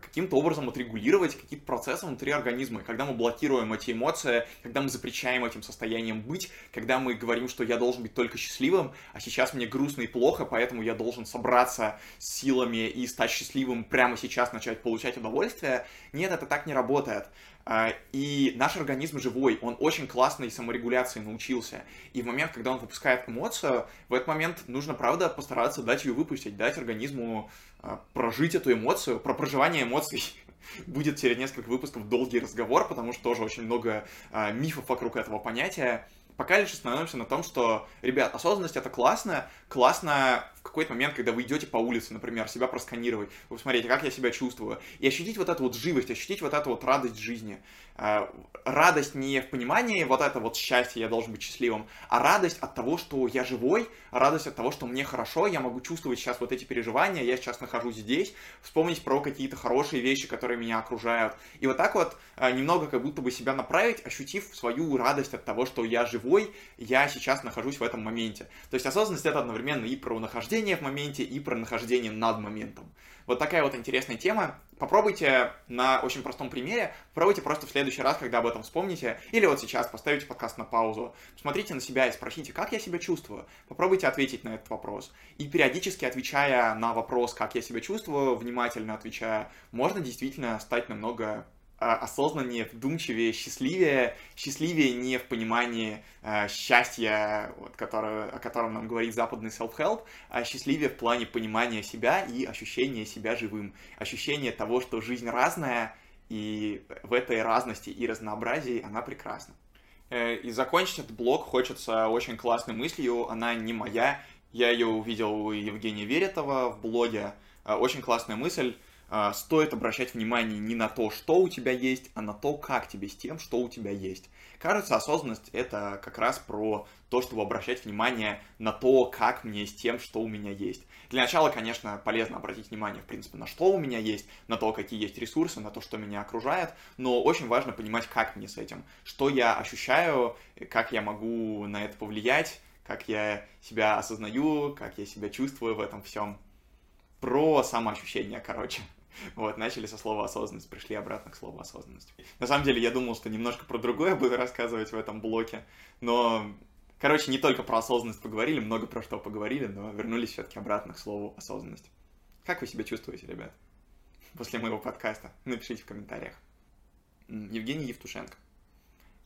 каким-то образом отрегулировать какие-то процессы внутри организма. И когда мы блокируем эти эмоции, когда мы запрещаем этим состоянием быть, когда мы говорим, что я должен быть только счастливым, а сейчас мне грустно и плохо, поэтому я должен собраться с силами и стать счастливым прямо сейчас, начать получать удовольствие, нет, это так не работает. А, и наш организм живой, он очень классной саморегуляции научился. И в момент, когда он выпускает эмоцию, в этот момент нужно, правда, постараться дать ее выпустить, дать организму а, прожить эту эмоцию. Про проживание эмоций *laughs* будет через несколько выпусков долгий разговор, потому что тоже очень много а, мифов вокруг этого понятия. Пока лишь остановимся на том, что, ребят, осознанность это классно, классно в какой-то момент, когда вы идете по улице, например, себя просканировать, вы посмотрите, как я себя чувствую, и ощутить вот эту вот живость, ощутить вот эту вот радость жизни. А, радость не в понимании вот это вот счастье, я должен быть счастливым, а радость от того, что я живой, радость от того, что мне хорошо, я могу чувствовать сейчас вот эти переживания, я сейчас нахожусь здесь, вспомнить про какие-то хорошие вещи, которые меня окружают. И вот так вот а, немного как будто бы себя направить, ощутив свою радость от того, что я живой, я сейчас нахожусь в этом моменте. То есть осознанность это одновременно и про нахождение в моменте, и про нахождение над моментом. Вот такая вот интересная тема. Попробуйте на очень простом примере, попробуйте просто в следующий раз, когда об этом вспомните, или вот сейчас поставите подкаст на паузу, смотрите на себя и спросите, как я себя чувствую. Попробуйте ответить на этот вопрос. И периодически отвечая на вопрос, как я себя чувствую, внимательно отвечая, можно действительно стать намного осознаннее, вдумчивее, счастливее. Счастливее не в понимании э, счастья, вот, которое, о котором нам говорит западный self-help, а счастливее в плане понимания себя и ощущения себя живым. Ощущение того, что жизнь разная, и в этой разности и разнообразии она прекрасна. Э, и закончить этот блог хочется очень классной мыслью, она не моя, я ее увидел у Евгения Веретова в блоге. Э, очень классная мысль, а, стоит обращать внимание не на то, что у тебя есть, а на то, как тебе с тем, что у тебя есть. Кажется, осознанность — это как раз про то, чтобы обращать внимание на то, как мне с тем, что у меня есть. Для начала, конечно, полезно обратить внимание, в принципе, на что у меня есть, на то, какие есть ресурсы, на то, что меня окружает, но очень важно понимать, как мне с этим, что я ощущаю, как я могу на это повлиять, как я себя осознаю, как я себя чувствую в этом всем. Про самоощущение, короче. *laughs* Вот, начали со слова осознанность, пришли обратно к слову осознанность. На самом деле, я думал, что немножко про другое буду рассказывать в этом блоке, но, короче, не только про осознанность поговорили, много про что поговорили, но вернулись все-таки обратно к слову осознанность. Как вы себя чувствуете, ребят, после моего подкаста? Напишите в комментариях. Евгений Евтушенко.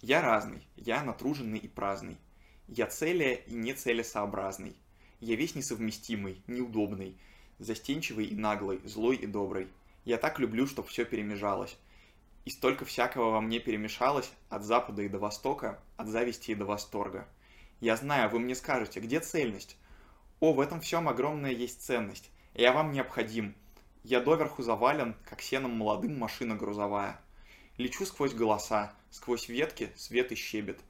Я разный, я натруженный и праздный. Я целия и нецелесообразный. Я весь несовместимый, неудобный, застенчивый и наглый, злой и добрый. Я так люблю, чтоб все перемежалось. И столько всякого во мне перемешалось, от запада и до востока, от зависти и до восторга. Я знаю, вы мне скажете, где цельность? О, в этом всем огромная есть ценность. Я вам необходим. Я доверху завален, как сеном молодым машина грузовая. Лечу сквозь голоса, сквозь ветки свет и щебет.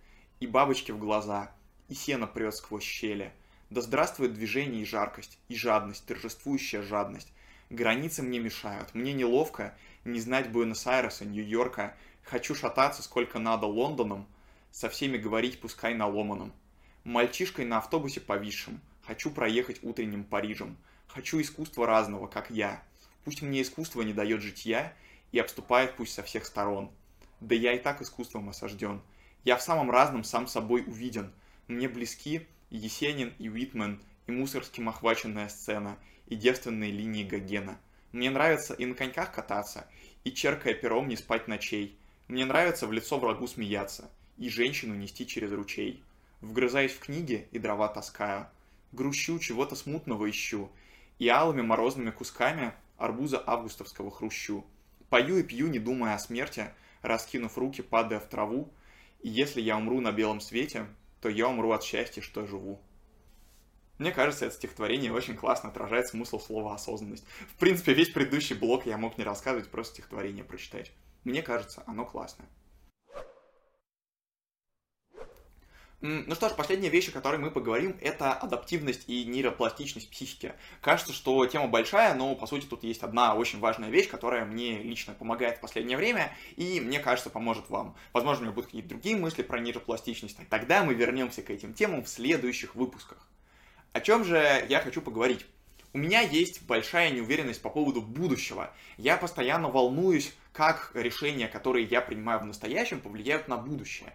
И бабочки в глаза, и сено прет сквозь щели. Да здравствует движение и жаркость, и жадность, торжествующая жадность. Границы мне мешают, мне неловко не знать Буэнос-Айреса, Нью-Йорка. Хочу шататься сколько надо Лондоном, со всеми говорить пускай на ломаном. Мальчишкой на автобусе повисшим, хочу проехать утренним Парижем. Хочу искусства разного, как я. Пусть мне искусство не дает житья и обступает пусть со всех сторон. Да я и так искусством осажден. Я в самом разном сам собой увиден. Мне близки Есенин, и Уитмен, и мусорским охваченная сцена – и девственные линии Гогена. Мне нравится и на коньках кататься, и черкая пером не спать ночей. Мне нравится в лицо врагу смеяться, и женщину нести через ручей. Вгрызаюсь в книги и дрова таскаю. Грущу, чего-то смутного ищу, и алыми морозными кусками арбуза августовского хрущу. Пою и пью, не думая о смерти, раскинув руки, падая в траву, и если я умру на белом свете, то я умру от счастья, что живу. Мне кажется, это стихотворение очень классно отражает смысл слова осознанность. В принципе, весь предыдущий блок я мог не рассказывать, просто стихотворение прочитать. Мне кажется, оно классное. Ну что ж, последняя вещь, о которой мы поговорим, это адаптивность и нейропластичность психики. Кажется, что тема большая, но по сути тут есть одна очень важная вещь, которая мне лично помогает в последнее время, и мне кажется, поможет вам. Возможно, у меня будут какие-то другие мысли про нейропластичность, тогда мы вернемся к этим темам в следующих выпусках. О чем же я хочу поговорить? У меня есть большая неуверенность по поводу будущего. Я постоянно волнуюсь, как решения, которые я принимаю в настоящем, повлияют на будущее.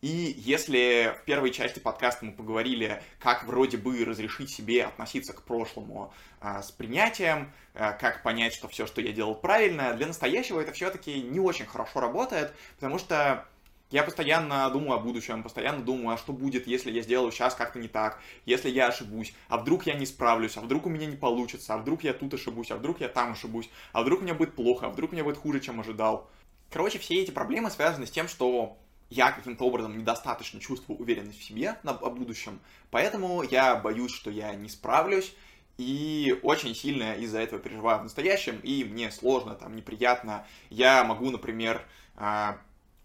И если в первой части подкаста мы поговорили, как вроде бы разрешить себе относиться к прошлому э, с принятием, э, как понять, что все, что я делал правильно, для настоящего это все-таки не очень хорошо работает, потому что я постоянно думаю о будущем, постоянно думаю, а что будет, если я сделаю сейчас как-то не так, если я ошибусь, а вдруг я не справлюсь, а вдруг у меня не получится, а вдруг я тут ошибусь, а вдруг я там ошибусь, а вдруг мне будет плохо, а вдруг мне будет хуже, чем ожидал. Короче, все эти проблемы связаны с тем, что я каким-то образом недостаточно чувствую уверенность в себе на, о будущем, поэтому я боюсь, что я не справлюсь, и очень сильно из-за этого переживаю в настоящем, и мне сложно, там, неприятно. Я могу, например, а,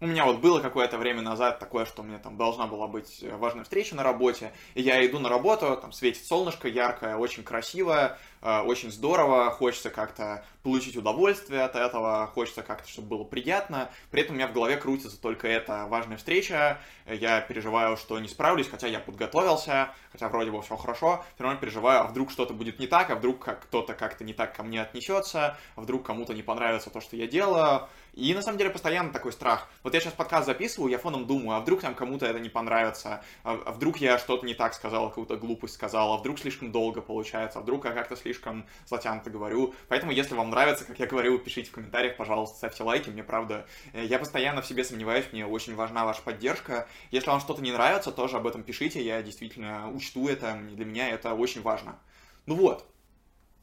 у меня вот было какое-то время назад такое, что у меня там должна была быть э, важная встреча на работе, и я иду на работу, там светит солнышко яркое, очень красивое, э, очень здорово, хочется как-то получить удовольствие от этого, хочется как-то, чтобы было приятно. При этом у меня в голове крутится только эта важная встреча, я переживаю, что не справлюсь, хотя я подготовился, хотя вроде бы все хорошо, все равно переживаю, а вдруг что-то будет не так, а вдруг кто-то как-то не так ко мне отнесется, а вдруг кому-то не понравится то, что я делаю. И на самом деле постоянно такой страх. Вот я сейчас подкаст записываю, я фоном думаю, а вдруг там кому-то это не понравится, а, а вдруг я что-то не так сказал, какую-то глупость сказал, а вдруг слишком долго получается, а вдруг я как-то слишком затянуто говорю. Поэтому, если вам нравится, как я говорю, пишите в комментариях, пожалуйста, ставьте лайки, мне правда, э, я постоянно в себе сомневаюсь, мне очень важна ваша поддержка. Если вам что-то не нравится, тоже об этом пишите, я действительно учту это, для меня это очень важно. Ну вот,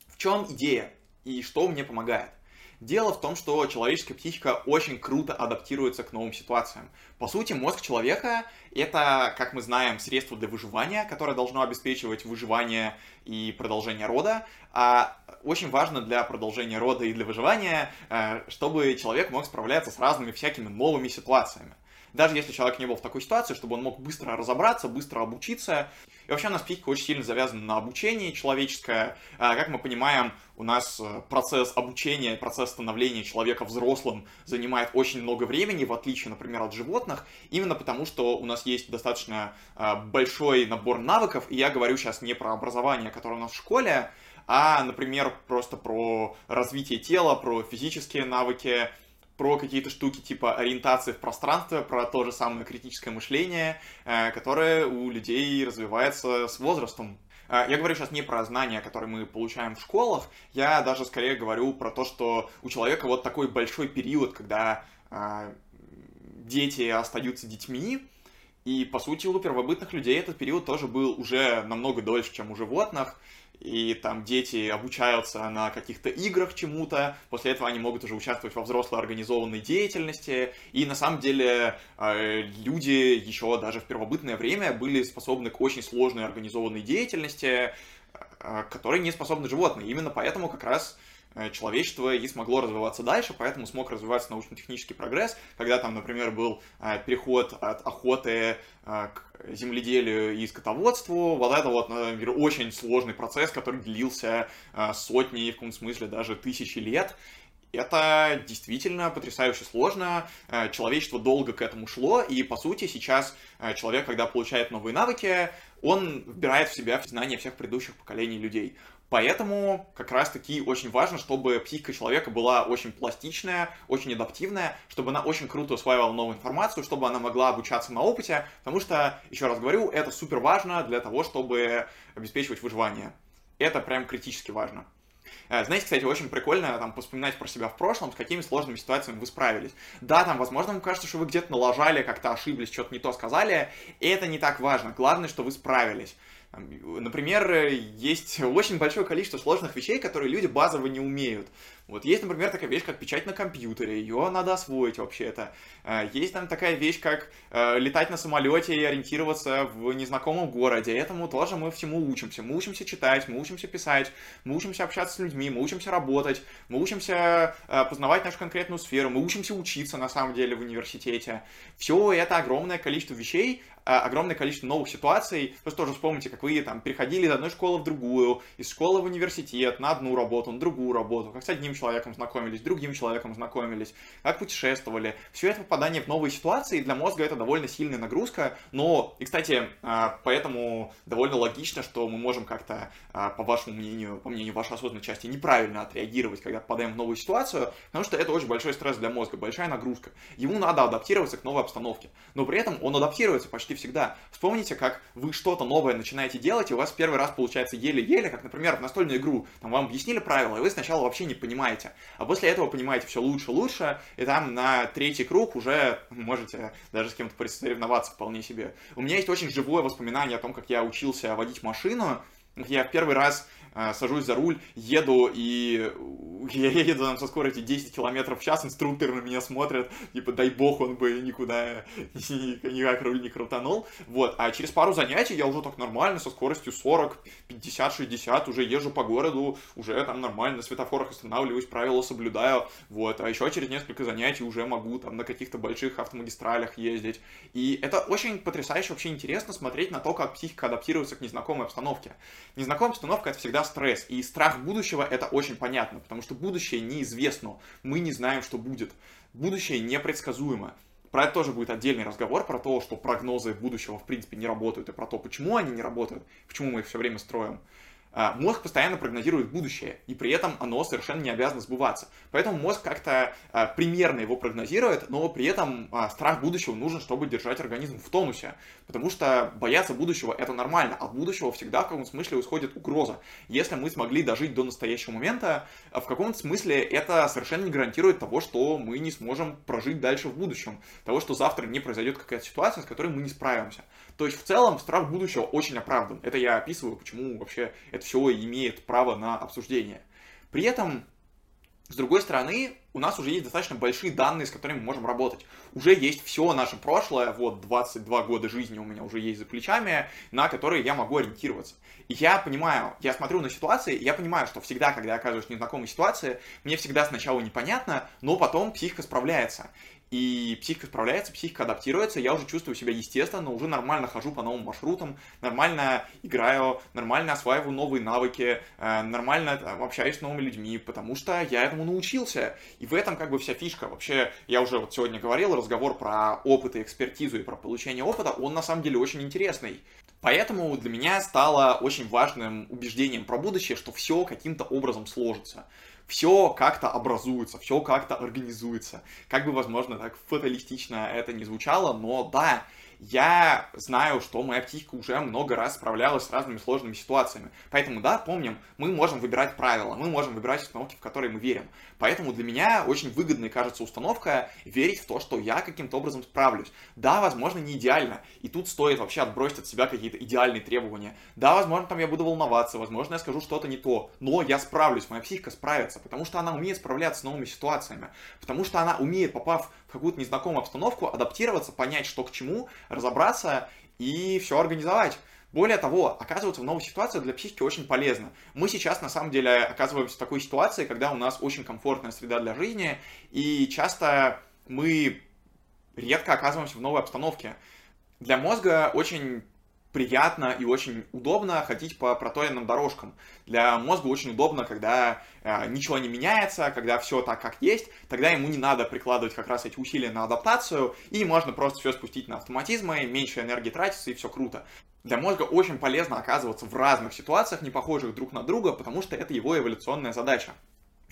в чем идея и что мне помогает? Дело в том, что человеческая психика очень круто адаптируется к новым ситуациям. По сути, мозг человека — это, как мы знаем, средство для выживания, которое должно обеспечивать выживание и продолжение рода. А очень важно для продолжения рода и для выживания, э, чтобы человек мог справляться с разными всякими новыми ситуациями даже если человек не был в такой ситуации, чтобы он мог быстро разобраться, быстро обучиться. И вообще у нас психика очень сильно завязана на обучении человеческое. А, как мы понимаем, у нас э, процесс обучения, процесс становления человека взрослым занимает очень много времени, в отличие, например, от животных, именно потому, что у нас есть достаточно а, большой набор навыков, и я говорю сейчас не про образование, которое у нас в школе, а, например, просто про развитие тела, про физические навыки, про какие-то штуки типа ориентации в пространстве, про то же самое критическое мышление, э, которое у людей развивается с возрастом. Э, я говорю сейчас не про знания, которые мы получаем в школах, я даже скорее говорю про то, что у человека вот такой большой период, когда э, дети остаются детьми, И, по сути, у первобытных людей этот период тоже был уже намного дольше, чем у животных и там дети обучаются на каких-то играх чему-то, после этого они могут уже участвовать во взрослой организованной деятельности, и на самом деле э, люди еще даже в первобытное время были способны к очень сложной организованной деятельности, э, которой не способны животные. Именно поэтому как раз человечество и смогло развиваться дальше, поэтому смог развиваться научно-технический прогресс, когда там, например, был э, переход от охоты э, к земледелию и скотоводству, вот это вот, например, очень сложный процесс, который длился сотни, в каком смысле даже тысячи лет, это действительно потрясающе сложно. Человечество долго к этому шло, и по сути сейчас человек, когда получает новые навыки, он вбирает в себя знания всех предыдущих поколений людей. Поэтому как раз-таки очень важно, чтобы психика человека была очень пластичная, очень адаптивная, чтобы она очень круто усваивала новую информацию, чтобы она могла обучаться на опыте, потому что, еще раз говорю, это супер важно для того, чтобы обеспечивать выживание. Это прям критически важно. Э, знаете, кстати, очень прикольно там вспоминать про себя в прошлом, с какими сложными ситуациями вы справились. Да, там, возможно, вам кажется, что вы где-то налажали, как-то ошиблись, что-то не то сказали, это не так важно. Главное, что вы справились. Например, есть очень большое количество сложных вещей, которые люди базово не умеют. Вот есть, например, такая вещь, как печать на компьютере, ее надо освоить вообще-то. Э, есть там такая вещь, как э, летать на самолете и ориентироваться в незнакомом городе. Этому тоже мы всему учимся. Мы учимся читать, мы учимся писать, мы учимся общаться с людьми, мы учимся работать, мы учимся э, познавать нашу конкретную сферу, мы учимся учиться на самом деле в университете. Все это огромное количество вещей, огромное количество новых ситуаций. Просто тоже вспомните, как вы там переходили из одной школы в другую, из школы в университет, на одну работу, на другую работу, как с одним человеком знакомились, другим человеком знакомились, как путешествовали. Все это попадание в новые ситуации, для мозга это довольно сильная нагрузка, но, и, кстати, а, поэтому довольно логично, что мы можем как-то, а, по вашему мнению, по мнению вашей осознанной части, неправильно отреагировать, когда попадаем в новую ситуацию, потому что это очень большой стресс для мозга, большая нагрузка. Ему надо адаптироваться к новой обстановке, но при этом он адаптируется почти всегда. Вспомните, как вы что-то новое начинаете делать, и у вас первый раз получается еле-еле, как, например, в настольную игру, там вам объяснили правила, и вы сначала вообще не понимаете, понимаете. А после этого понимаете все лучше-лучше, и там на третий круг уже можете даже с кем-то соревноваться вполне себе. У меня есть очень живое воспоминание о том, как я учился водить машину. Я в первый раз сажусь за руль, еду, и *laughs* я еду там со скоростью 10 км в час, инструкторы на меня смотрят, типа, дай бог, он бы никуда *laughs* никак руль не крутанул, вот, а через пару занятий я уже так нормально, со скоростью 40, 50, 60, уже езжу по городу, уже там нормально, на светофорах останавливаюсь, правила соблюдаю, вот, а еще через несколько занятий уже могу там на каких-то больших автомагистралях ездить, и это очень потрясающе, вообще интересно смотреть на то, как психика адаптируется к незнакомой обстановке. Незнакомая обстановка — это всегда стресс. И страх будущего это очень понятно, потому что будущее неизвестно. Мы не знаем, что будет. Будущее непредсказуемо. Про это тоже будет отдельный разговор, про то, что прогнозы будущего в принципе не работают, и про то, почему они не работают, почему мы их все время строим. А, мозг постоянно прогнозирует будущее, и при этом оно совершенно не обязано сбываться. Поэтому мозг как-то а, примерно его прогнозирует, но при этом а, страх будущего нужен, чтобы держать организм в тонусе. Потому что бояться будущего это нормально, от будущего всегда в каком-то смысле исходит угроза. Если мы смогли дожить до настоящего момента, в каком-то смысле это совершенно не гарантирует того, что мы не сможем прожить дальше в будущем. Того, что завтра не произойдет какая-то ситуация, с которой мы не справимся. То есть в целом страх будущего очень оправдан. Это я описываю, почему вообще это все имеет право на обсуждение. При этом, с другой стороны, у нас уже есть достаточно большие данные, с которыми мы можем работать. Уже есть все наше прошлое, вот 22 года жизни у меня уже есть за плечами, на которые я могу ориентироваться. И я понимаю, я смотрю на ситуации, я понимаю, что всегда, когда я оказываюсь в незнакомой ситуации, мне всегда сначала непонятно, но потом психика справляется и психика справляется, психика адаптируется, я уже чувствую себя естественно, уже нормально хожу по новым маршрутам, нормально играю, нормально осваиваю новые навыки, э, нормально общаюсь с новыми людьми, потому что я этому научился. И в этом как бы вся фишка. Вообще, я уже вот сегодня говорил, разговор про опыт и экспертизу и про получение опыта, он на самом деле очень интересный. Поэтому для меня стало очень важным убеждением про будущее, что все каким-то образом сложится все как-то образуется, все как-то организуется. Как бы, возможно, так фаталистично это не звучало, но да, Я знаю, что моя психика уже много раз справлялась с разными сложными ситуациями. Поэтому, да, помним, мы можем выбирать правила, мы можем выбирать установки, в которые мы верим. Поэтому для меня очень выгодной кажется установка верить в то, что я каким-то образом справлюсь. Да, возможно, не идеально. И тут стоит вообще отбросить от себя какие-то идеальные требования. Да, возможно, там я буду волноваться, возможно, я скажу что-то не то. Но я справлюсь, моя психика справится, потому что она умеет справляться с новыми ситуациями. Потому что она умеет, попав какую-то незнакомую обстановку, адаптироваться, понять, что к чему, разобраться и все организовать. Более того, оказываться в новой ситуации для психики очень полезно. Мы сейчас, на самом деле, оказываемся в такой ситуации, когда у нас очень комфортная среда для жизни, и часто мы редко оказываемся в новой обстановке. Для мозга очень приятно и очень удобно ходить по проторенным дорожкам. Для мозга очень удобно, когда э, ничего не меняется, когда все так, как есть, тогда ему не надо прикладывать как раз эти усилия на адаптацию, и можно просто все спустить на автоматизмы, меньше энергии тратится, и все круто. Для мозга очень полезно оказываться в разных ситуациях, не похожих друг на друга, потому что это его эволюционная задача.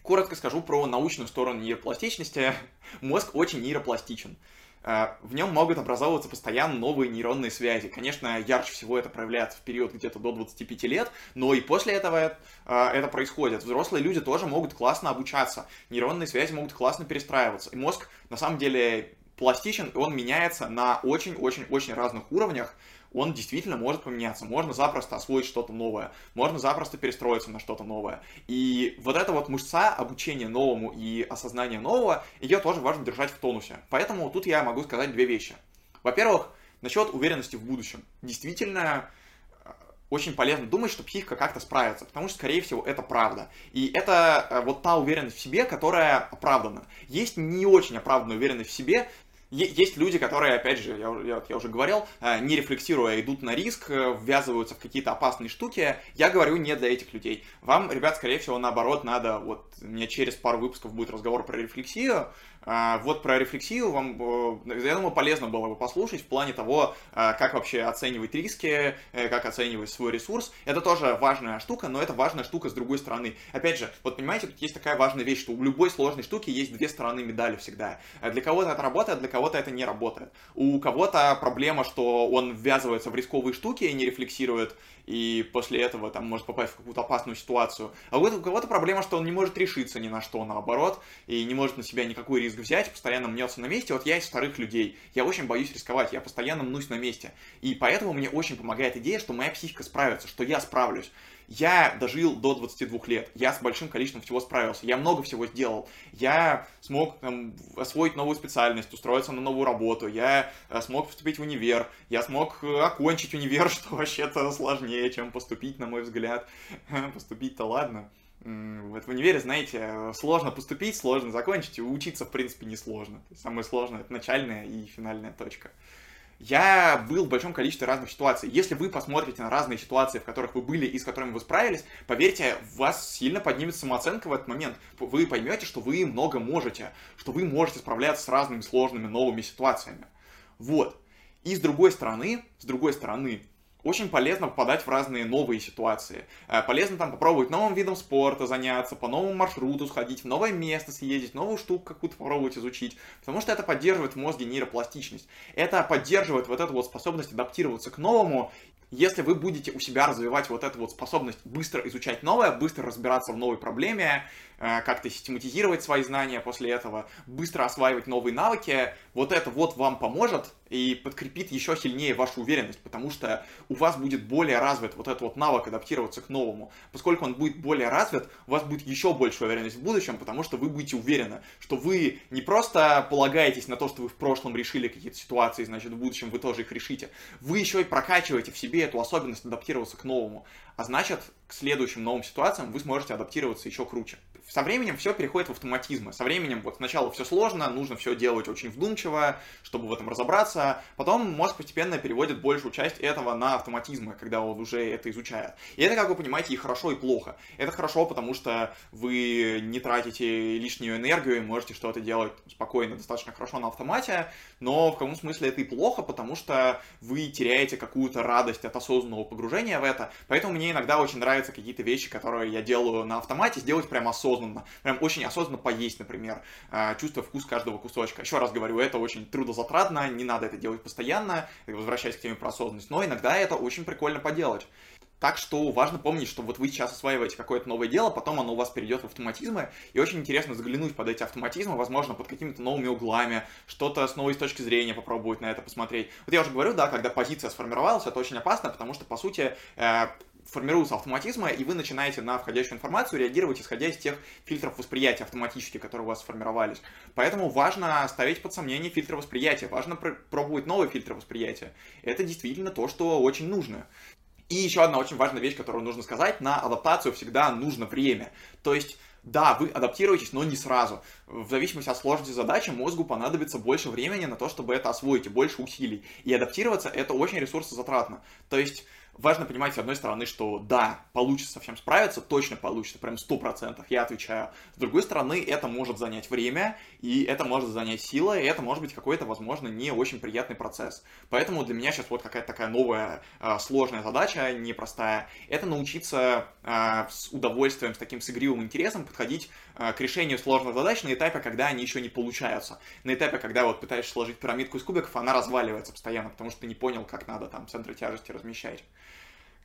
Коротко скажу про научную сторону нейропластичности. *laughs* Мозг очень нейропластичен. Э, в нем могут образовываться постоянно новые нейронные связи. Конечно, ярче всего это проявляется в период где-то до 25 лет, но и после этого э, это происходит. Взрослые люди тоже могут классно обучаться, нейронные связи могут классно перестраиваться. И мозг, на самом деле, пластичен, и он меняется на очень-очень-очень разных уровнях, он действительно может поменяться. Можно запросто освоить что-то новое, можно запросто перестроиться на что-то новое. И вот эта вот мышца обучения новому и осознания нового, ее тоже важно держать в тонусе. Поэтому тут я могу сказать две вещи. Во-первых, насчет уверенности в будущем. Действительно, э, очень полезно думать, что психика как-то справится, потому что, скорее всего, это правда. И это э, вот та уверенность в себе, которая оправдана. Есть не очень оправданная уверенность в себе, есть люди, которые, опять же, я, я, я уже говорил, э, не рефлексируя, идут на риск, э, ввязываются в какие-то опасные штуки. Я говорю не для этих людей. Вам, ребят, скорее всего, наоборот, надо, вот, мне через пару выпусков будет разговор про рефлексию, вот про рефлексию вам, э, я думаю, полезно было бы послушать в плане того, а, как вообще оценивать риски, э, как оценивать свой ресурс. Это тоже важная штука, но это важная штука с другой стороны. Опять же, вот понимаете, тут есть такая важная вещь, что у любой сложной штуки есть две стороны медали всегда. Для кого-то это работает, для кого-то это не работает. У кого-то проблема, что он ввязывается в рисковые штуки и не рефлексирует, и после этого там может попасть в какую-то опасную ситуацию. А у кого-то проблема, что он не может решиться ни на что, наоборот, и не может на себя никакой риск взять, постоянно мнется на месте. Вот я из вторых людей. Я очень боюсь рисковать, я постоянно мнусь на месте. И поэтому мне очень помогает идея, что моя психика справится, что я справлюсь. Я дожил до 22 лет, я с большим количеством всего справился, я много всего сделал, я смог там, освоить новую специальность, устроиться на новую работу, я э, смог поступить в универ, я смог э, окончить универ, *laughs* что вообще-то сложнее, чем поступить, на мой взгляд. *laughs* Поступить-то ладно. Вот в универе, знаете, сложно поступить, сложно закончить, и учиться, в принципе, несложно. Самое сложное — это начальная и финальная точка. Я был в большом количестве разных ситуаций. Если вы посмотрите на разные ситуации, в которых вы были и с которыми вы справились, поверьте, вас сильно поднимется самооценка в этот момент. Вы поймете, что вы много можете, что вы можете справляться с разными сложными новыми ситуациями. Вот. И с другой стороны, с другой стороны, очень полезно попадать в разные новые ситуации. Э, полезно там попробовать новым видом спорта заняться, по новому маршруту сходить, в новое место съездить, новую штуку какую-то попробовать изучить, потому что это поддерживает в мозге нейропластичность. Это поддерживает вот эту вот способность адаптироваться к новому если вы будете у себя развивать вот эту вот способность быстро изучать новое, быстро разбираться в новой проблеме, Э, как-то систематизировать свои знания после этого, быстро осваивать новые навыки, вот это вот вам поможет и подкрепит еще сильнее вашу уверенность, потому что у вас будет более развит вот этот вот навык адаптироваться к новому. Поскольку он будет более развит, у вас будет еще больше уверенность в будущем, потому что вы будете уверены, что вы не просто полагаетесь на то, что вы в прошлом решили какие-то ситуации, значит, в будущем вы тоже их решите. Вы еще и прокачиваете в себе эту особенность адаптироваться к новому. А значит, к следующим новым ситуациям вы сможете адаптироваться еще круче со временем все переходит в автоматизмы. Со временем вот сначала все сложно, нужно все делать очень вдумчиво, чтобы в этом разобраться. Потом мозг постепенно переводит большую часть этого на автоматизмы, когда он уже это изучает. И это, как вы понимаете, и хорошо, и плохо. Это хорошо, потому что вы не тратите лишнюю энергию и можете что-то делать спокойно, достаточно хорошо на автомате, но в каком смысле это и плохо, потому что вы теряете какую-то радость от осознанного погружения в это. Поэтому мне иногда очень нравятся какие-то вещи, которые я делаю на автомате, сделать прям осознанно. Прям очень осознанно поесть, например, э, чувствуя вкус каждого кусочка. Еще раз говорю, это очень трудозатратно, не надо это делать постоянно, возвращаясь к теме про осознанность, но иногда это очень прикольно поделать. Так что важно помнить, что вот вы сейчас осваиваете какое-то новое дело, потом оно у вас перейдет в автоматизмы, и очень интересно заглянуть под эти автоматизмы, возможно, под какими-то новыми углами, что-то с новой точки зрения попробовать на это посмотреть. Вот я уже говорю, да, когда позиция сформировалась, это очень опасно, потому что, по сути, э, формируются автоматизмы, и вы начинаете на входящую информацию реагировать, исходя из тех фильтров восприятия автоматически, которые у вас сформировались. Поэтому важно ставить под сомнение фильтры восприятия, важно пр пробовать новые фильтры восприятия. Это действительно то, что очень нужно. И еще одна очень важная вещь, которую нужно сказать, на адаптацию всегда нужно время. То есть да, вы адаптируетесь, но не сразу. В зависимости от сложности задачи мозгу понадобится больше времени на то, чтобы это освоить, и больше усилий. И адаптироваться это очень ресурсозатратно. То есть важно понимать, с одной стороны, что да, получится со всем справиться, точно получится, прям сто процентов, я отвечаю. С другой стороны, это может занять время, и это может занять силы, и это может быть какой-то, возможно, не очень приятный процесс. Поэтому для меня сейчас вот какая-то такая новая э, сложная задача, непростая, это научиться э, с удовольствием, с таким с игривым интересом подходить к решению сложных задач на этапе, когда они еще не получаются. На этапе, когда вот пытаешься сложить пирамидку из кубиков, она разваливается постоянно, потому что ты не понял, как надо там центры тяжести размещать.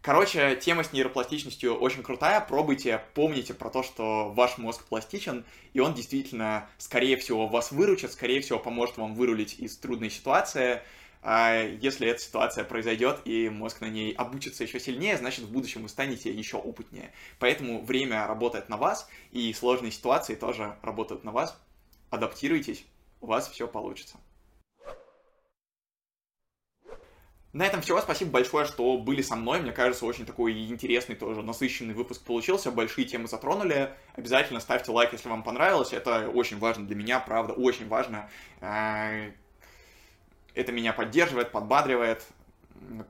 Короче, тема с нейропластичностью очень крутая. Пробуйте, помните про то, что ваш мозг пластичен, и он действительно, скорее всего, вас выручит, скорее всего, поможет вам вырулить из трудной ситуации. А если эта ситуация произойдет, и мозг на ней обучится еще сильнее, значит, в будущем вы станете еще опытнее. Поэтому время работает на вас, и сложные ситуации тоже работают на вас. Адаптируйтесь, у вас все получится. На этом все. Спасибо большое, что были со мной. Мне кажется, очень такой интересный, тоже насыщенный выпуск получился. Большие темы затронули. Обязательно ставьте лайк, если вам понравилось. Это очень важно для меня, правда, очень важно. Это меня поддерживает, подбадривает.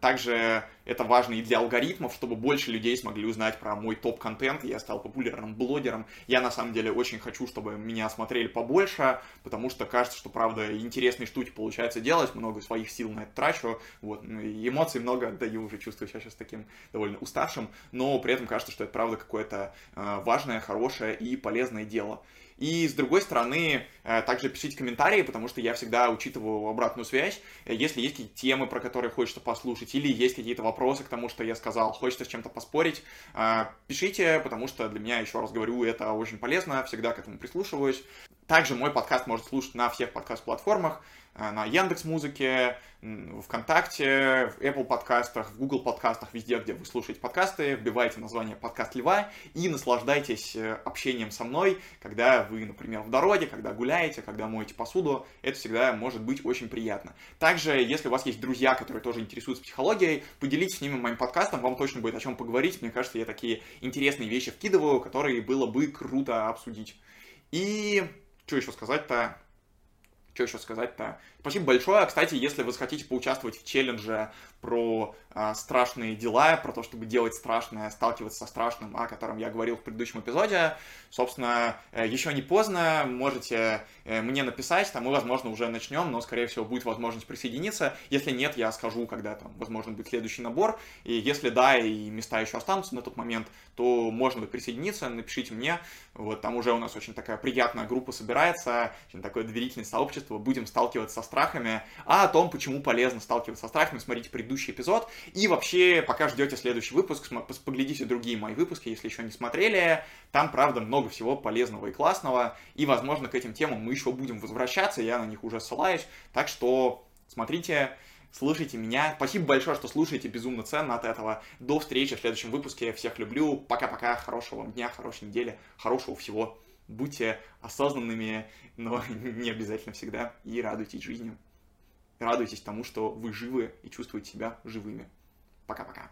Также это важно и для алгоритмов, чтобы больше людей смогли узнать про мой топ-контент. Я стал популярным блогером. Я на самом деле очень хочу, чтобы меня смотрели побольше, потому что кажется, что, правда, интересные штуки получается делать. Много своих сил на это трачу. Вот. Ну эмоций много отдаю, уже чувствую себя сейчас таким довольно уставшим. Но при этом кажется, что это, правда, какое-то э, важное, хорошее и полезное дело. И с другой стороны, э, также пишите комментарии, потому что я всегда учитываю обратную связь. Э, если есть какие-то темы, про которые хочется послушать, или есть какие-то вопросы к тому, что я сказал, хочется с чем-то поспорить, э, пишите, потому что для меня, еще раз говорю, это очень полезно, всегда к этому прислушиваюсь. Также мой подкаст может слушать на всех подкаст-платформах. Э, на Яндекс Музыке, ВКонтакте, в Apple подкастах, в Google подкастах, везде, где вы слушаете подкасты, вбивайте название «Подкаст Льва» и наслаждайтесь э, общением со мной, когда вы, например, в дороге, когда гуляете, когда моете посуду, это всегда может быть очень приятно. Также, если у вас есть друзья, которые тоже интересуются психологией, поделитесь с ними моим подкастом, вам точно будет о чем поговорить, мне кажется, я такие интересные вещи вкидываю, которые было бы круто обсудить. И что еще сказать-то? Что еще сказать-то? Спасибо большое. Кстати, если вы хотите поучаствовать в челлендже про э, страшные дела, про то, чтобы делать страшное, сталкиваться со страшным, о котором я говорил в предыдущем эпизоде, собственно, э, еще не поздно, можете э, мне написать, там мы, возможно, уже начнем, но, скорее всего, будет возможность присоединиться. Если нет, я скажу, когда там, возможно, будет следующий набор. И если да, и места еще останутся на тот момент, то можно присоединиться, напишите мне. Вот там уже у нас очень такая приятная группа собирается, очень такое доверительное сообщество, будем сталкиваться со страхами, а о том, почему полезно сталкиваться со страхами, смотрите предыдущий эпизод. И вообще, пока ждете следующий выпуск, поглядите другие мои выпуски, если еще не смотрели. Там, правда, много всего полезного и классного. И, возможно, к этим темам мы еще будем возвращаться, я на них уже ссылаюсь. Так что смотрите, слушайте меня. Спасибо большое, что слушаете, безумно ценно от этого. До встречи в следующем выпуске. Всех люблю. Пока-пока. Хорошего вам дня, хорошей недели, хорошего всего будьте осознанными, но *laughs* не обязательно всегда, и радуйтесь жизнью. Радуйтесь тому, что вы живы и чувствуете себя живыми. Пока-пока.